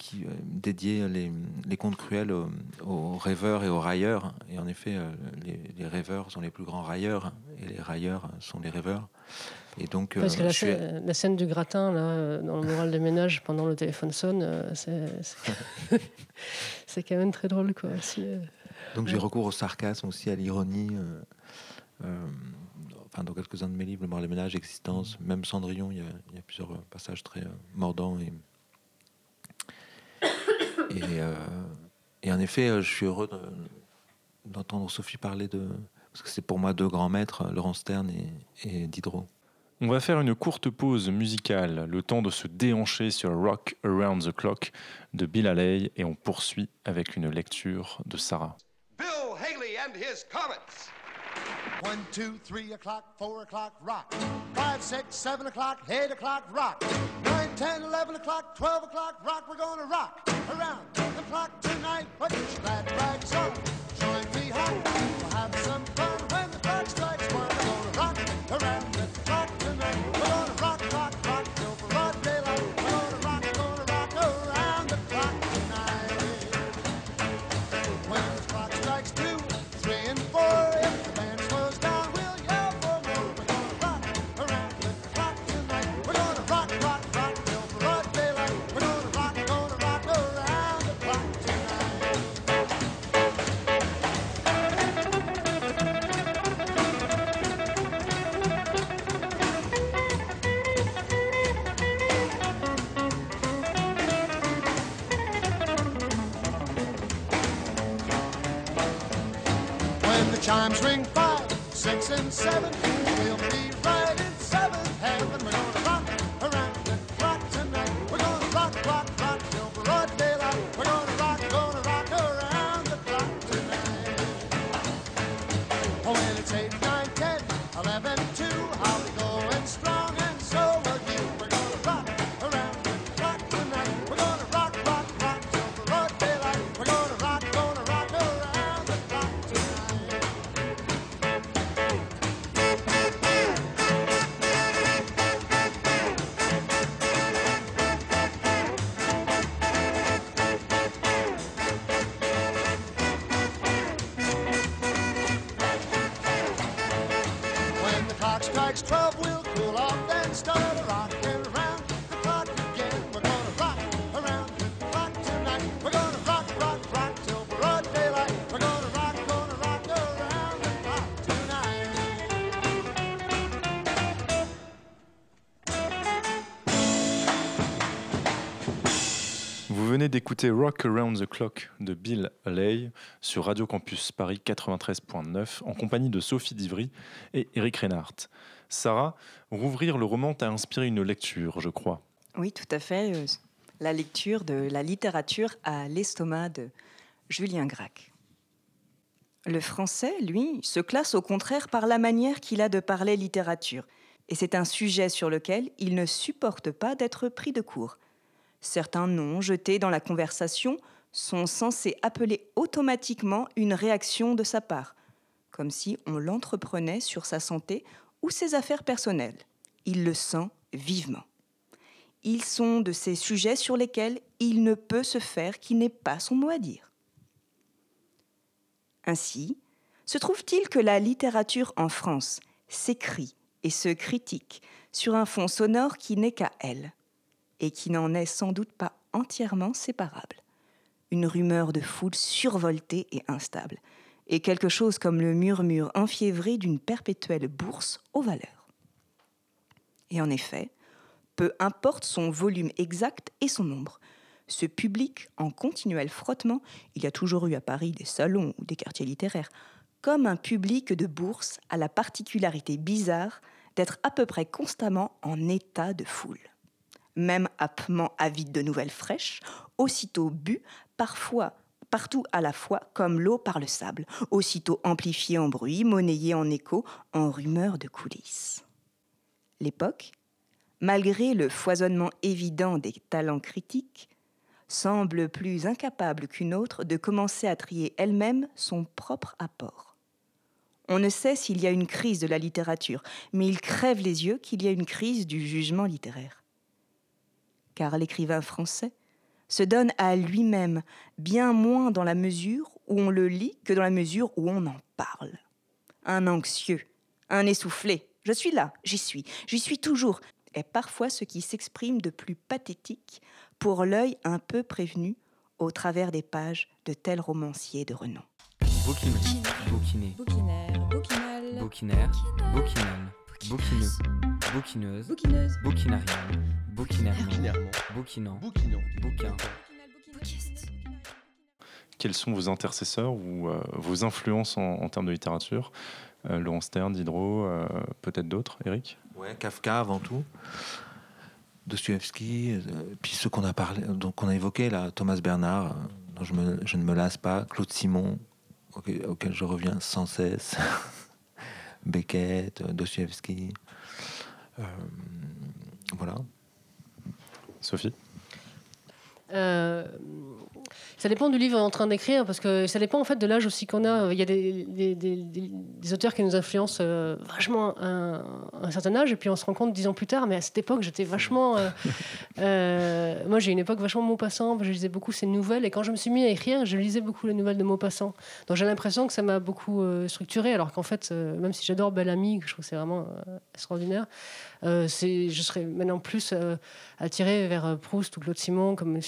qui, euh, dédiait les, les contes cruels aux, aux rêveurs et aux railleurs. Et en effet, euh, les, les rêveurs sont les plus grands railleurs, et les railleurs sont les rêveurs. Et donc, euh, Parce que la, suis- scène, la scène du gratin, là, dans le moral des ménages, pendant le téléphone sonne, <laughs> c'est quand même très drôle. Quoi, euh. Donc j'ai recours au sarcasme aussi, à l'ironie. euh, euh, enfin, dans quelques-uns de mes livres, Le moral des ménages, Existence, même Cendrillon, il y a, il y a plusieurs passages très mordants. Et, et, euh, et en effet, euh, je suis heureux de- d'entendre Sophie parler de... Parce que c'est pour moi deux grands maîtres, Laurent Stern et, et Diderot. On va faire une courte pause musicale, le temps de se déhancher sur Rock Around the Clock de Bill Haley et on poursuit avec une lecture de Sarah. Bill Haley and his Comets. One, two, three o'clock, four o'clock, rock. Five, six, seven o'clock, eight o'clock, rock. Nine, ten, eleven o'clock, twelve o'clock, rock. We're gonna rock around the clock tonight. Put your glad rags on, join me home. We'll have some fun when the clock strikes one. We're gonna rock around d'écouter Rock Around the Clock de Bill Haley sur Radio Campus Paris 93.9 en compagnie de Sophie Divry et Eric Reinhardt. Sarah, rouvrir le roman t'a inspiré une lecture, je crois. Oui, tout à fait. euh, La lecture de la littérature à l'estomac de Julien Gracq. Le français, lui, se classe au contraire par la manière qu'il a de parler littérature. Et c'est un sujet sur lequel il ne supporte pas d'être pris de court. Certains noms jetés dans la conversation sont censés appeler automatiquement une réaction de sa part, comme si on l'entreprenait sur sa santé ou ses affaires personnelles. Il le sent vivement. Ils sont de ces sujets sur lesquels il ne peut se faire qu'il n'ait pas son mot à dire. Ainsi, se trouve-t-il que la littérature en France s'écrit et se critique sur un fond sonore qui n'est qu'à elle, et qui n'en est sans doute pas entièrement séparable. Une rumeur de foule survoltée et instable, et quelque chose comme le murmure enfiévré d'une perpétuelle bourse aux valeurs. Et en effet, peu importe son volume exact et son nombre, ce public en continuel frottement, il y a toujours eu à Paris des salons ou des quartiers littéraires, comme un public de bourse a la particularité bizarre d'être à peu près constamment en état de foule. Même apement avide de nouvelles fraîches, aussitôt bu, parfois partout à la fois, comme l'eau par le sable, aussitôt amplifié en bruit, monnayé en écho, en rumeur de coulisses. L'époque, malgré le foisonnement évident des talents critiques, semble plus incapable qu'une autre de commencer à trier elle-même son propre apport. On ne sait s'il y a une crise de la littérature, mais il crève les yeux qu'il y a une crise du jugement littéraire. Car l'écrivain français se donne à lui-même bien moins dans la mesure où on le lit que dans la mesure où on en parle. Un anxieux, un essoufflé, je suis là, j'y suis, j'y suis toujours, est parfois ce qui s'exprime de plus pathétique pour l'œil un peu prévenu au travers des pages de tels romanciers de renom. Bouquineux, bouquineuse, Bouquineuse. bouquinarial, bouquinarion, bouquinant, bouquin. Quels sont vos intercesseurs ou euh, vos influences en, en termes de littérature? Euh, Laurent Stern, Diderot, euh, peut-être d'autres, Eric? Ouais, Kafka avant tout. Dostoevsky, euh, puis ceux qu'on a parlé, donc qu'on a évoqué là, Thomas Bernard, euh, dont je, me- je ne me lasse pas, Claude Simon, auquel, auquel je reviens sans cesse, <laughs> Beckett, euh, Dostoevsky, Euh, voilà. Sophie? Euh, ça dépend du livre en train d'écrire, parce que ça dépend en fait de l'âge aussi qu'on a. Il y a des, des- des- des- des auteurs qui nous influencent euh, vachement à un, à un certain âge, et puis on se rend compte dix ans plus tard, mais à cette époque j'étais vachement. euh, <laughs> moi j'ai une époque vachement Maupassant, je lisais beaucoup ses nouvelles, et quand je me suis mis à écrire, je lisais beaucoup les nouvelles de Maupassant. Donc j'ai l'impression que ça m'a beaucoup structuré, alors qu'en fait, même si j'adore Belle Amie, que je trouve que c'est vraiment extraordinaire, je serais maintenant plus euh, attirée vers euh, Proust ou Claude Simon comme,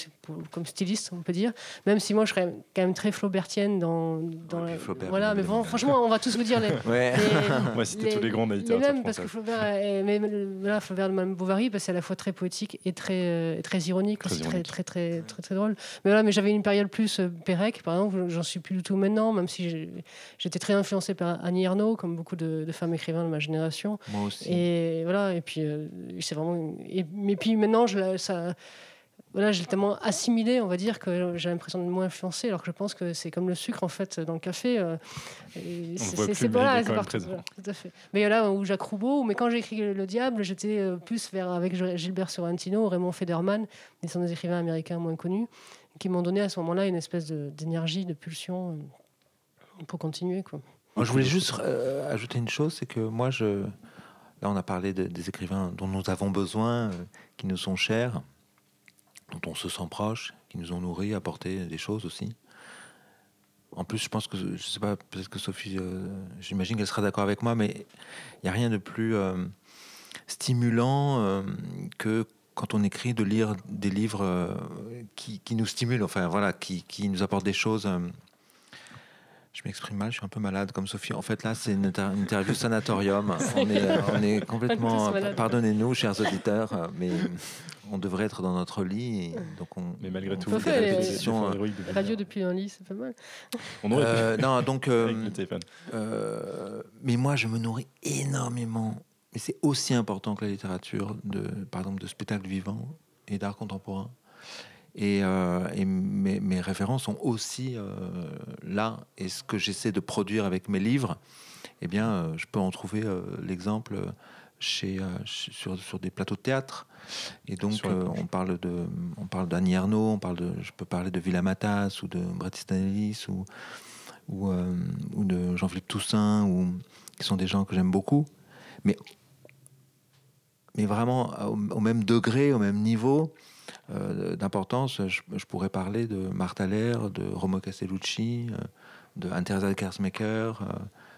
comme styliste, on peut dire. Même si moi, je serais quand même très flaubertienne dans. dans la- Flaubert, voilà, mais bon, franchement, on va tous vous dire les. <laughs> Ouais. <laughs> On va citer tous les grands les littérature mêmes, parce que. Flaubert, est, mais là, Flaubert de Madame Bovary, c'est à la fois très poétique et très, euh, très ironique, Très très, très, très, très, très, drôle. Mais voilà, mais j'avais une période plus euh, Pérec, par exemple, j'en suis plus du tout maintenant, même si j'étais très influencée par Annie Ernaux, comme beaucoup de, de femmes écrivains de ma génération. Moi aussi. Et voilà, et puis euh, c'est vraiment. Et, mais puis maintenant, je, ça, voilà, j'ai tellement assimilé, on va dire, que j'ai l'impression de moins influencer, alors que je pense que c'est comme le sucre en fait dans le café. euh, c'est- voilà, il est c'est présent. voilà, tout à fait. Mais là où Jacques Roubaud, mais quand j'ai écrit Le Diable, j'étais euh, plus vers avec Gilbert Sorrentino, Raymond Federman, des sont des écrivains américains moins connus, qui m'ont donné à ce moment-là une espèce d'énergie, de, pulsion euh, pour continuer. Quoi. Moi, je voulais juste euh, ajouter une chose, c'est que moi, je... là, on a parlé de- des écrivains dont nous avons besoin, euh, qui nous sont chers, dont on se sent proche, qui nous ont nourris, apporté des choses aussi. En plus, je pense que, je sais pas, peut-être que Sophie, euh, j'imagine qu'elle sera d'accord avec moi, mais il n'y a rien de plus euh, stimulant que quand on écrit de lire des livres qui, nous stimulent, enfin voilà, qui nous apportent des choses. Je m'exprime mal, je suis un peu malade comme Sophie. En fait, là, c'est une, inter- une interview sanatorium. On est, on est <laughs> complètement. Pardonnez-nous, chers auditeurs, mais on devrait être dans notre lit. Et donc on, Mais malgré on tout, fait des les- répétitions, l'effort euh, Radio depuis un lit, c'est pas mal. On aurait pu. euh, non, donc. <laughs> euh, euh, mais moi, je me nourris énormément. Mais c'est aussi important que la littérature, de, par exemple, de spectacle vivant et d'art contemporain. Et, euh, et mes, mes références sont aussi euh, là. Et ce que j'essaie de produire avec mes livres, eh bien, euh, je peux en trouver l'exemple chez, sur, sur des plateaux de théâtre. Et donc, euh, on parle de, on parle d'Annie Ernaux, on parle de, je peux parler de Villamatas ou de Ellis ou ou, euh, ou de Jean-Philippe Toussaint, ou, qui sont des gens que j'aime beaucoup, mais, mais vraiment au, au même degré, au même niveau d'importance. Je, je pourrais parler de Martha Lair, de Romo Castellucci, euh, de Anne-Thérèse Kersmaker, euh,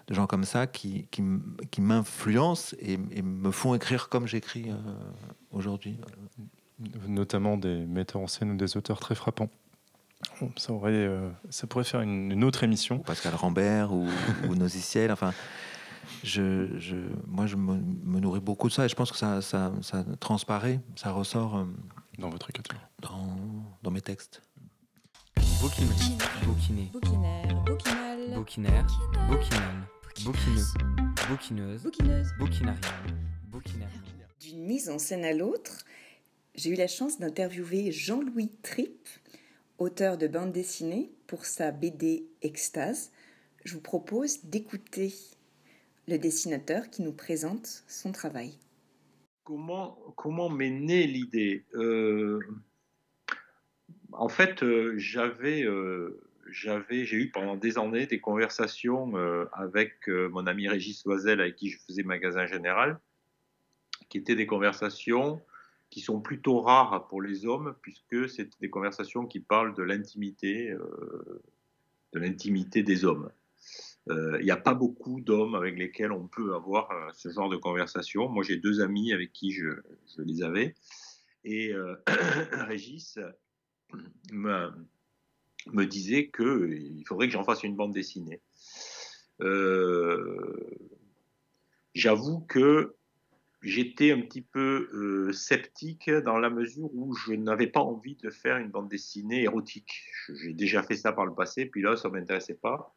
de gens comme ça qui, qui, qui m'influencent et, et me font écrire comme j'écris euh, aujourd'hui. notamment des metteurs en scène ou des auteurs très frappants. Ça, aurait, euh, ça pourrait faire une, une autre émission. Ou Pascal Rambert ou, ou Nosiciel. Enfin, je, je, moi, je me, me nourris beaucoup de ça et je pense que ça, ça, ça transparaît, ça ressort euh, dans votre écriture, dans, dans mes textes. Bouquinerie, bouquiné, Bouquinaire, bouquinal. bouquinaire, bouquinal, bouquineuse, Bouquineuse. bouquinarial, bouquinarion. D'une mise en scène à l'autre, j'ai eu la chance d'interviewer Jean-Louis Tripp, auteur de bande dessinée, pour sa BD Extase. Je vous propose d'écouter le dessinateur qui nous présente son travail. Comment, m'est née l'idée Euh, en fait, euh, j'avais, euh, j'avais, j'ai eu pendant des années des conversations avec mon ami Régis Loisel, avec qui je faisais magasin général, qui étaient des conversations qui sont plutôt rares pour les hommes, puisque c'est des conversations qui parlent de l'intimité, de l'intimité des hommes. Euh, Il n'y a pas beaucoup d'hommes avec lesquels on peut avoir euh, ce genre de conversation. Moi, j'ai deux amis avec qui je, les avais. Et euh, <clears throat> Régis me, me disait qu'il faudrait que j'en fasse une bande dessinée. J'avoue que j'étais un petit peu sceptique dans la mesure où je n'avais pas envie de faire une bande dessinée érotique. J'ai déjà fait ça par le passé, puis là, ça ne m'intéressait pas.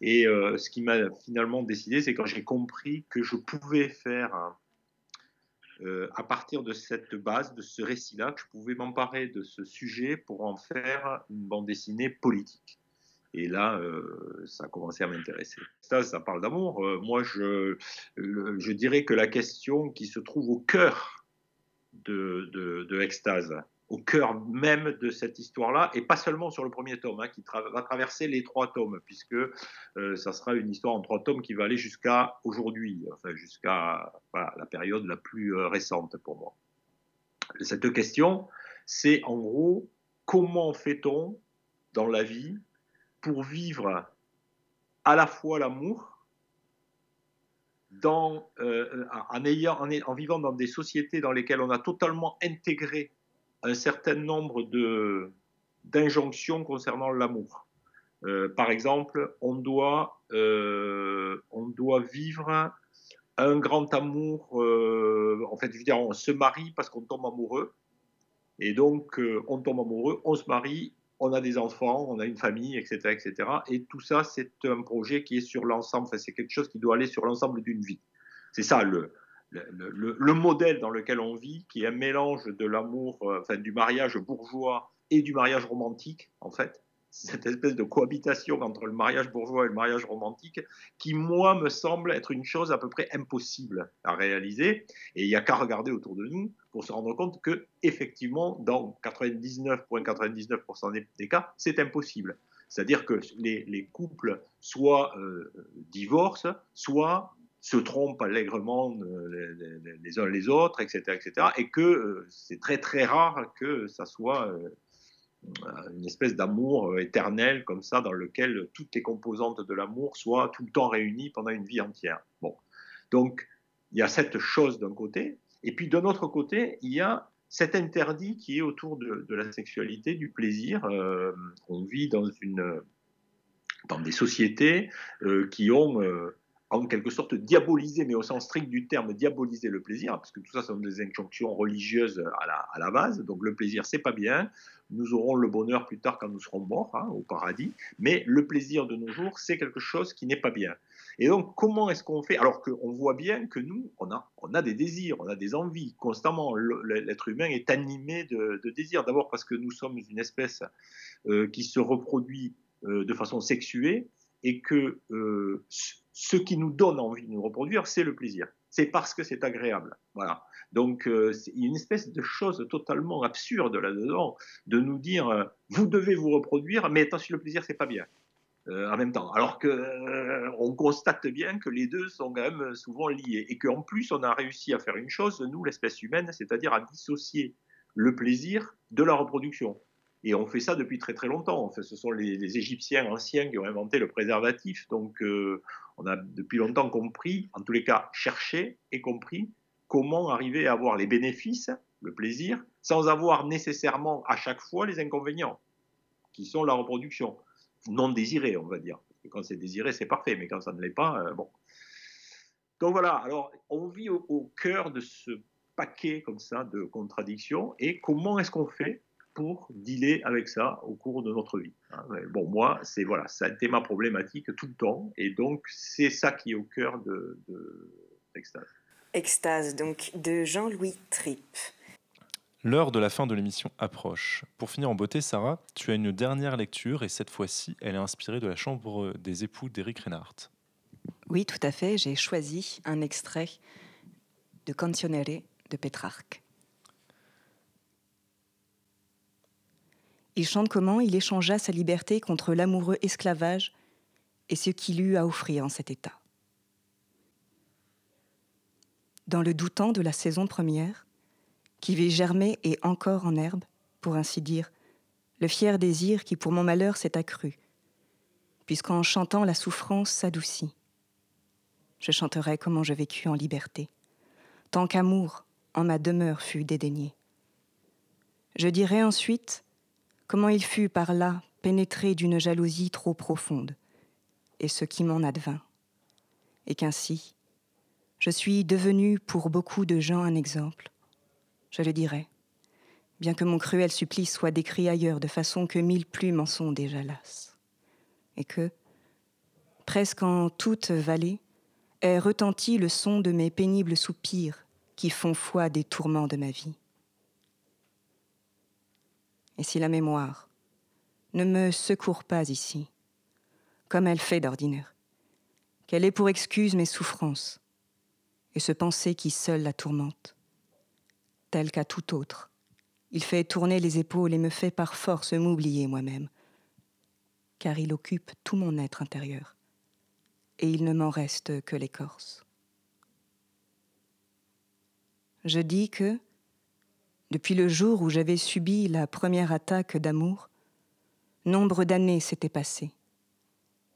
Et euh, ce qui m'a finalement décidé, c'est quand j'ai compris que je pouvais faire, euh, à partir de cette base, de ce récit-là, que je pouvais m'emparer de ce sujet pour en faire une bande dessinée politique. Et là, euh, ça a commencé à m'intéresser. Ça, ça parle d'amour. Moi, je dirais que la question qui se trouve au cœur de, de, de Extase, au cœur même de cette histoire-là, et pas seulement sur le premier tome, hein, qui va traverser les trois tomes, puisque euh, ça sera une histoire en trois tomes qui va aller jusqu'à aujourd'hui, enfin jusqu'à voilà, la période la plus euh, récente pour moi. Cette question, c'est en gros comment fait-on dans la vie pour vivre à la fois l'amour, dans, euh, ayant, en, en vivant dans des sociétés dans lesquelles on a totalement intégré un certain nombre de, d'injonctions concernant l'amour. Euh, par exemple, on doit, euh, on doit vivre un grand amour. euh, en fait, je veux dire, on se marie parce qu'on tombe amoureux. Et donc, on tombe amoureux, on se marie, on a des enfants, on a une famille, etc. etc. Et tout ça, c'est un projet qui est sur l'ensemble, enfin, c'est quelque chose qui doit aller sur l'ensemble d'une vie. C'est ça le, le, le, le, modèle dans lequel on vit, qui est un mélange de l'amour, euh, du mariage bourgeois et du mariage romantique, en fait. Cette espèce de cohabitation entre le mariage bourgeois et le mariage romantique, qui, moi, me semble être une chose à peu près impossible à réaliser. Et il n'y a qu'à regarder autour de nous pour se rendre compte que, effectivement, dans 99,99% ,99 des cas, c'est impossible. C'est-à-dire que les, les, couples soit euh, divorcent, soit se trompent allègrement euh, les, uns les autres, etc., etc., et que euh, c'est très très rare que ça soit euh, une espèce d'amour éternel comme ça, dans lequel toutes les composantes de l'amour soient tout le temps réunies pendant une vie entière. Bon, donc il y a cette chose d'un côté, et puis d'un autre côté, il y a cet interdit qui est autour de, la sexualité, du plaisir. Euh, on vit dans, une, dans des sociétés qui ont en quelque sorte diabolisé, mais au sens strict du terme, diabolisé le plaisir, parce que tout ça sont des injonctions religieuses à la, à la base. Donc le plaisir, c'est pas bien. Nous aurons le bonheur plus tard quand nous serons morts, hein, au paradis. Mais le plaisir de nos jours, c'est quelque chose qui n'est pas bien. Et donc, comment est-ce qu'on fait? Alors qu'on voit bien que nous, on a, on a des désirs, on a des envies constamment. L'être humain est animé de, de désirs. D'abord parce que nous sommes une espèce euh, qui se reproduit euh, de façon sexuée et que euh, ce qui nous donne envie de nous reproduire, c'est le plaisir. C'est parce que c'est agréable. Voilà. Donc, euh, il y a une espèce de chose totalement absurde là-dedans, de nous dire, euh, vous devez vous reproduire, mais attention, le plaisir, c'est pas bien. En même temps. Alors que on constate bien que les deux sont quand même souvent liés et qu'en plus on a réussi à faire une chose, nous l'espèce humaine, c'est-à-dire à dissocier le plaisir de la reproduction. Et on fait ça depuis très très longtemps. En fait, ce sont les, Égyptiens anciens qui ont inventé le préservatif. Donc euh, on a depuis longtemps compris, en tous les cas cherché et compris comment arriver à avoir les bénéfices, le plaisir, sans avoir nécessairement à chaque fois les inconvénients, qui sont la reproduction non désiré, on va dire. Parce que quand c'est désiré, c'est parfait, mais quand ça ne l'est pas, euh, bon. Donc voilà, alors on vit au, au, cœur de ce paquet comme ça de contradictions, et comment est-ce qu'on fait pour dealer avec ça au cours de notre vie hein Bon, moi, c'est voilà, ça a été ma problématique tout le temps, et donc c'est ça qui est au cœur de, de Extase. Extase, donc de Jean-Louis Tripp. L'heure de la fin de l'émission approche. Pour finir en beauté, Sarah, tu as une dernière lecture et cette fois-ci, elle est inspirée de la chambre des époux d'Éric Reinhardt. Oui, tout à fait. J'ai choisi un extrait de Canzionere de Pétrarque. Il chante comment il échangea sa liberté contre l'amoureux esclavage et ce qu'il eut à offrir en cet état. Dans le temps de la saison première, qui vit germer et encore en herbe, pour ainsi dire, le fier désir qui pour mon malheur s'est accru, puisqu'en chantant la souffrance s'adoucit. Je chanterai comment je vécus en liberté, tant qu'amour en ma demeure fut dédaigné. Je dirai ensuite comment il fut par là pénétré d'une jalousie trop profonde, et ce qui m'en advint, et qu'ainsi je suis devenu pour beaucoup de gens un exemple. Je le dirai, bien que mon cruel supplice soit décrit ailleurs de façon que mille plumes en sont déjà lasses, et que, presque en toute vallée, est retenti le son de mes pénibles soupirs qui font foi des tourments de ma vie. Et si la mémoire ne me secourt pas ici, comme elle fait d'ordinaire, qu'elle ait pour excuse mes souffrances et ce pensée qui seul la tourmente, tel qu'à tout autre, il fait tourner les épaules et me fait par force m'oublier moi-même, car il occupe tout mon être intérieur, et il ne m'en reste que l'écorce. Je dis que, depuis le jour où j'avais subi la première attaque d'amour, nombre d'années s'étaient passées,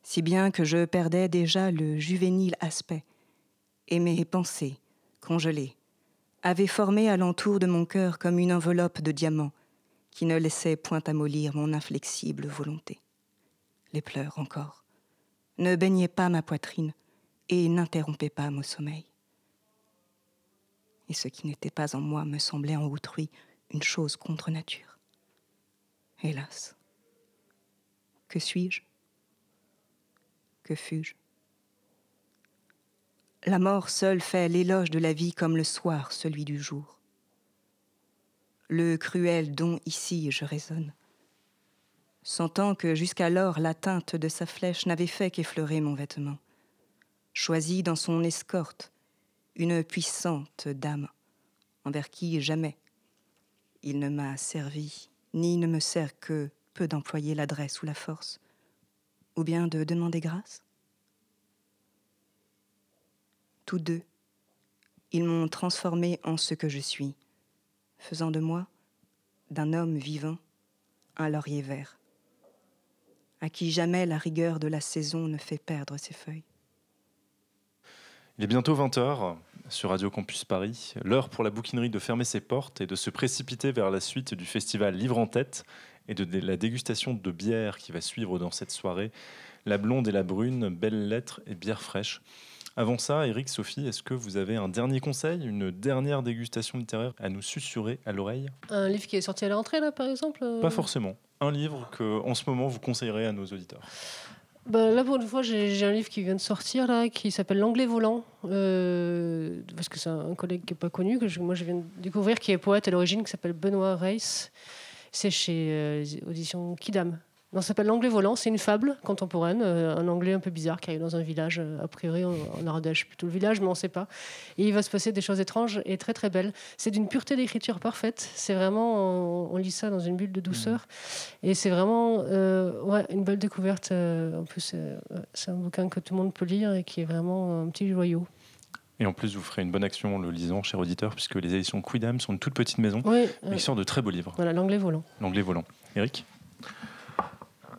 si bien que je perdais déjà le juvénile aspect, et mes pensées, congelées, avaient formé alentour de mon cœur comme une enveloppe de diamants qui ne laissait point amollir mon inflexible volonté. Les pleurs encore ne baignaient pas ma poitrine et n'interrompaient pas mon sommeil. Et ce qui n'était pas en moi me semblait en autrui une chose contre nature. Hélas, que suis-je? Que fus-je? La mort seule fait l'éloge de la vie comme le soir celui du jour. Le cruel dont ici je raisonne, sentant que jusqu'alors l'atteinte de sa flèche n'avait fait qu'effleurer mon vêtement, choisit dans son escorte une puissante dame envers qui jamais il ne m'a servi, ni ne me sert que peu d'employer l'adresse ou la force, ou bien de demander grâce Tous deux, ils m'ont transformé en ce que je suis, faisant de moi, d'un homme vivant, un laurier vert, à qui jamais la rigueur de la saison ne fait perdre ses feuilles. Il est bientôt 20h sur Radio Campus Paris, l'heure pour la bouquinerie de fermer ses portes et de se précipiter vers la suite du festival Livre en tête et de la dégustation de bière qui va suivre dans cette soirée, La Blonde et la Brune, Belles Lettres et Bière fraîche. Avant ça, Eric, Sophie, est-ce que vous avez un dernier conseil, une dernière dégustation littéraire à nous susurrer à l'oreille? Un livre qui est sorti à la rentrée, là, par exemple euh Pas forcément. Un livre que, en ce moment, vous conseillerez à nos auditeurs? Bah, là, pour une fois, j'ai un livre qui vient de sortir, là, qui s'appelle L'anglais volant. euh, parce que c'est un collègue qui n'est pas connu, que moi je viens de découvrir, qui est poète à l'origine, qui s'appelle Benoît Reiss. C'est chez euh, les Auditions Kidam. Non, ça s'appelle L'anglais volant. C'est une fable contemporaine, euh, un anglais un peu bizarre qui arrive dans un village, euh, a priori en, en Ardèche, plutôt le village, mais on ne sait pas. Et il va se passer des choses étranges et très très belles. C'est d'une pureté d'écriture parfaite. C'est vraiment, on, on lit ça dans une bulle de douceur. Et c'est vraiment euh, ouais, une belle découverte. en plus, c'est un bouquin que tout le monde peut lire et qui est vraiment un petit joyau. Et en plus, vous ferez une bonne action en le lisant, cher auditeur, puisque les éditions Quidam sont une toute petite maison, Oui, mais qui sort de très beaux livres. voilà, l'anglais volant. L'anglais volant. Eric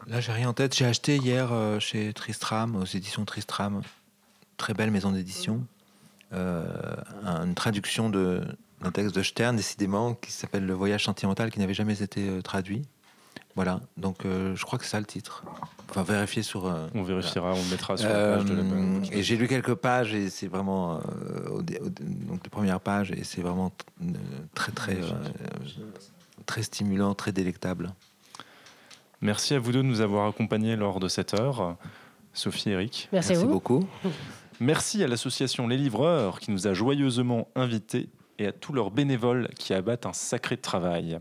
Là, j'ai rien en tête. J'ai acheté hier euh, chez Tristram, aux éditions Tristram, très belle maison d'édition, euh, un- une traduction d'un texte de Stern, décidément, qui s'appelle Le voyage sentimental, qui n'avait jamais été euh, traduit. Voilà, donc je crois que c'est ça le titre. Enfin, vérifier sur. On vérifiera, on mettra sur la page de la et j'ai lu quelques pages et c'est vraiment au donc les premières pages et c'est vraiment très très très stimulant, très délectable. Merci à vous deux de nous avoir accompagnés lors de cette heure. Sophie et Eric. Merci à Merci vous. beaucoup. Merci à l'association Les Livreurs qui nous a joyeusement invités et à tous leurs bénévoles qui abattent un sacré travail.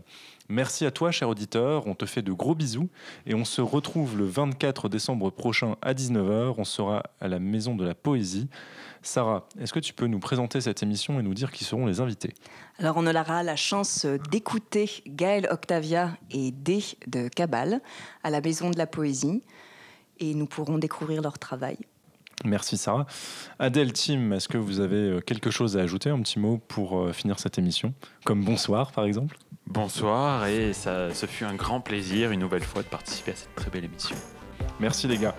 Merci à toi, cher auditeur. On te fait de gros bisous et on se retrouve le 24 décembre prochain à 19h. On sera à la Maison de la Poésie. Sarah, est-ce que tu peux nous présenter cette émission et nous dire qui seront les invités? Alors on aura la chance d'écouter Gaël Octavia et D de Cabal à la Maison de la Poésie et nous pourrons découvrir leur travail. Merci Sarah. Adèle, Tim, est-ce que vous avez euh, quelque chose à ajouter, un petit mot pour euh, finir cette émission? Comme bonsoir par exemple? Bonsoir et ça, ce fut un grand plaisir une nouvelle fois de participer à cette très belle émission. Merci les gars.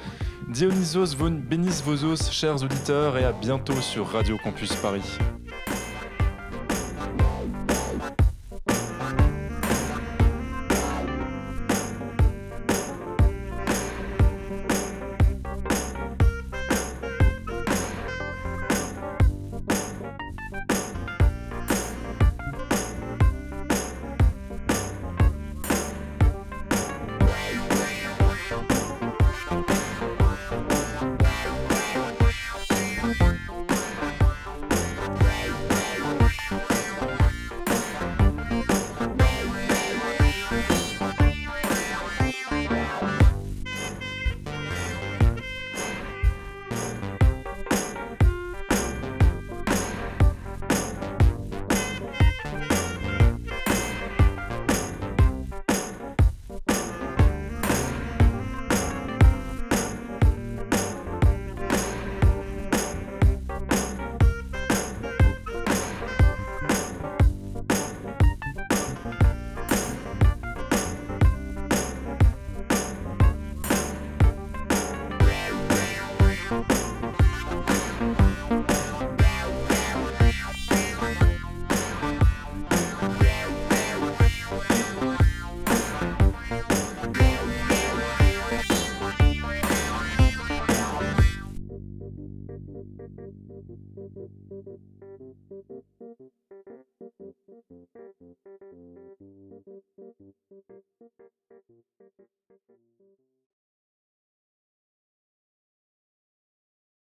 Dionysos bénisse vos os, chers auditeurs, et à bientôt sur Radio Campus Paris.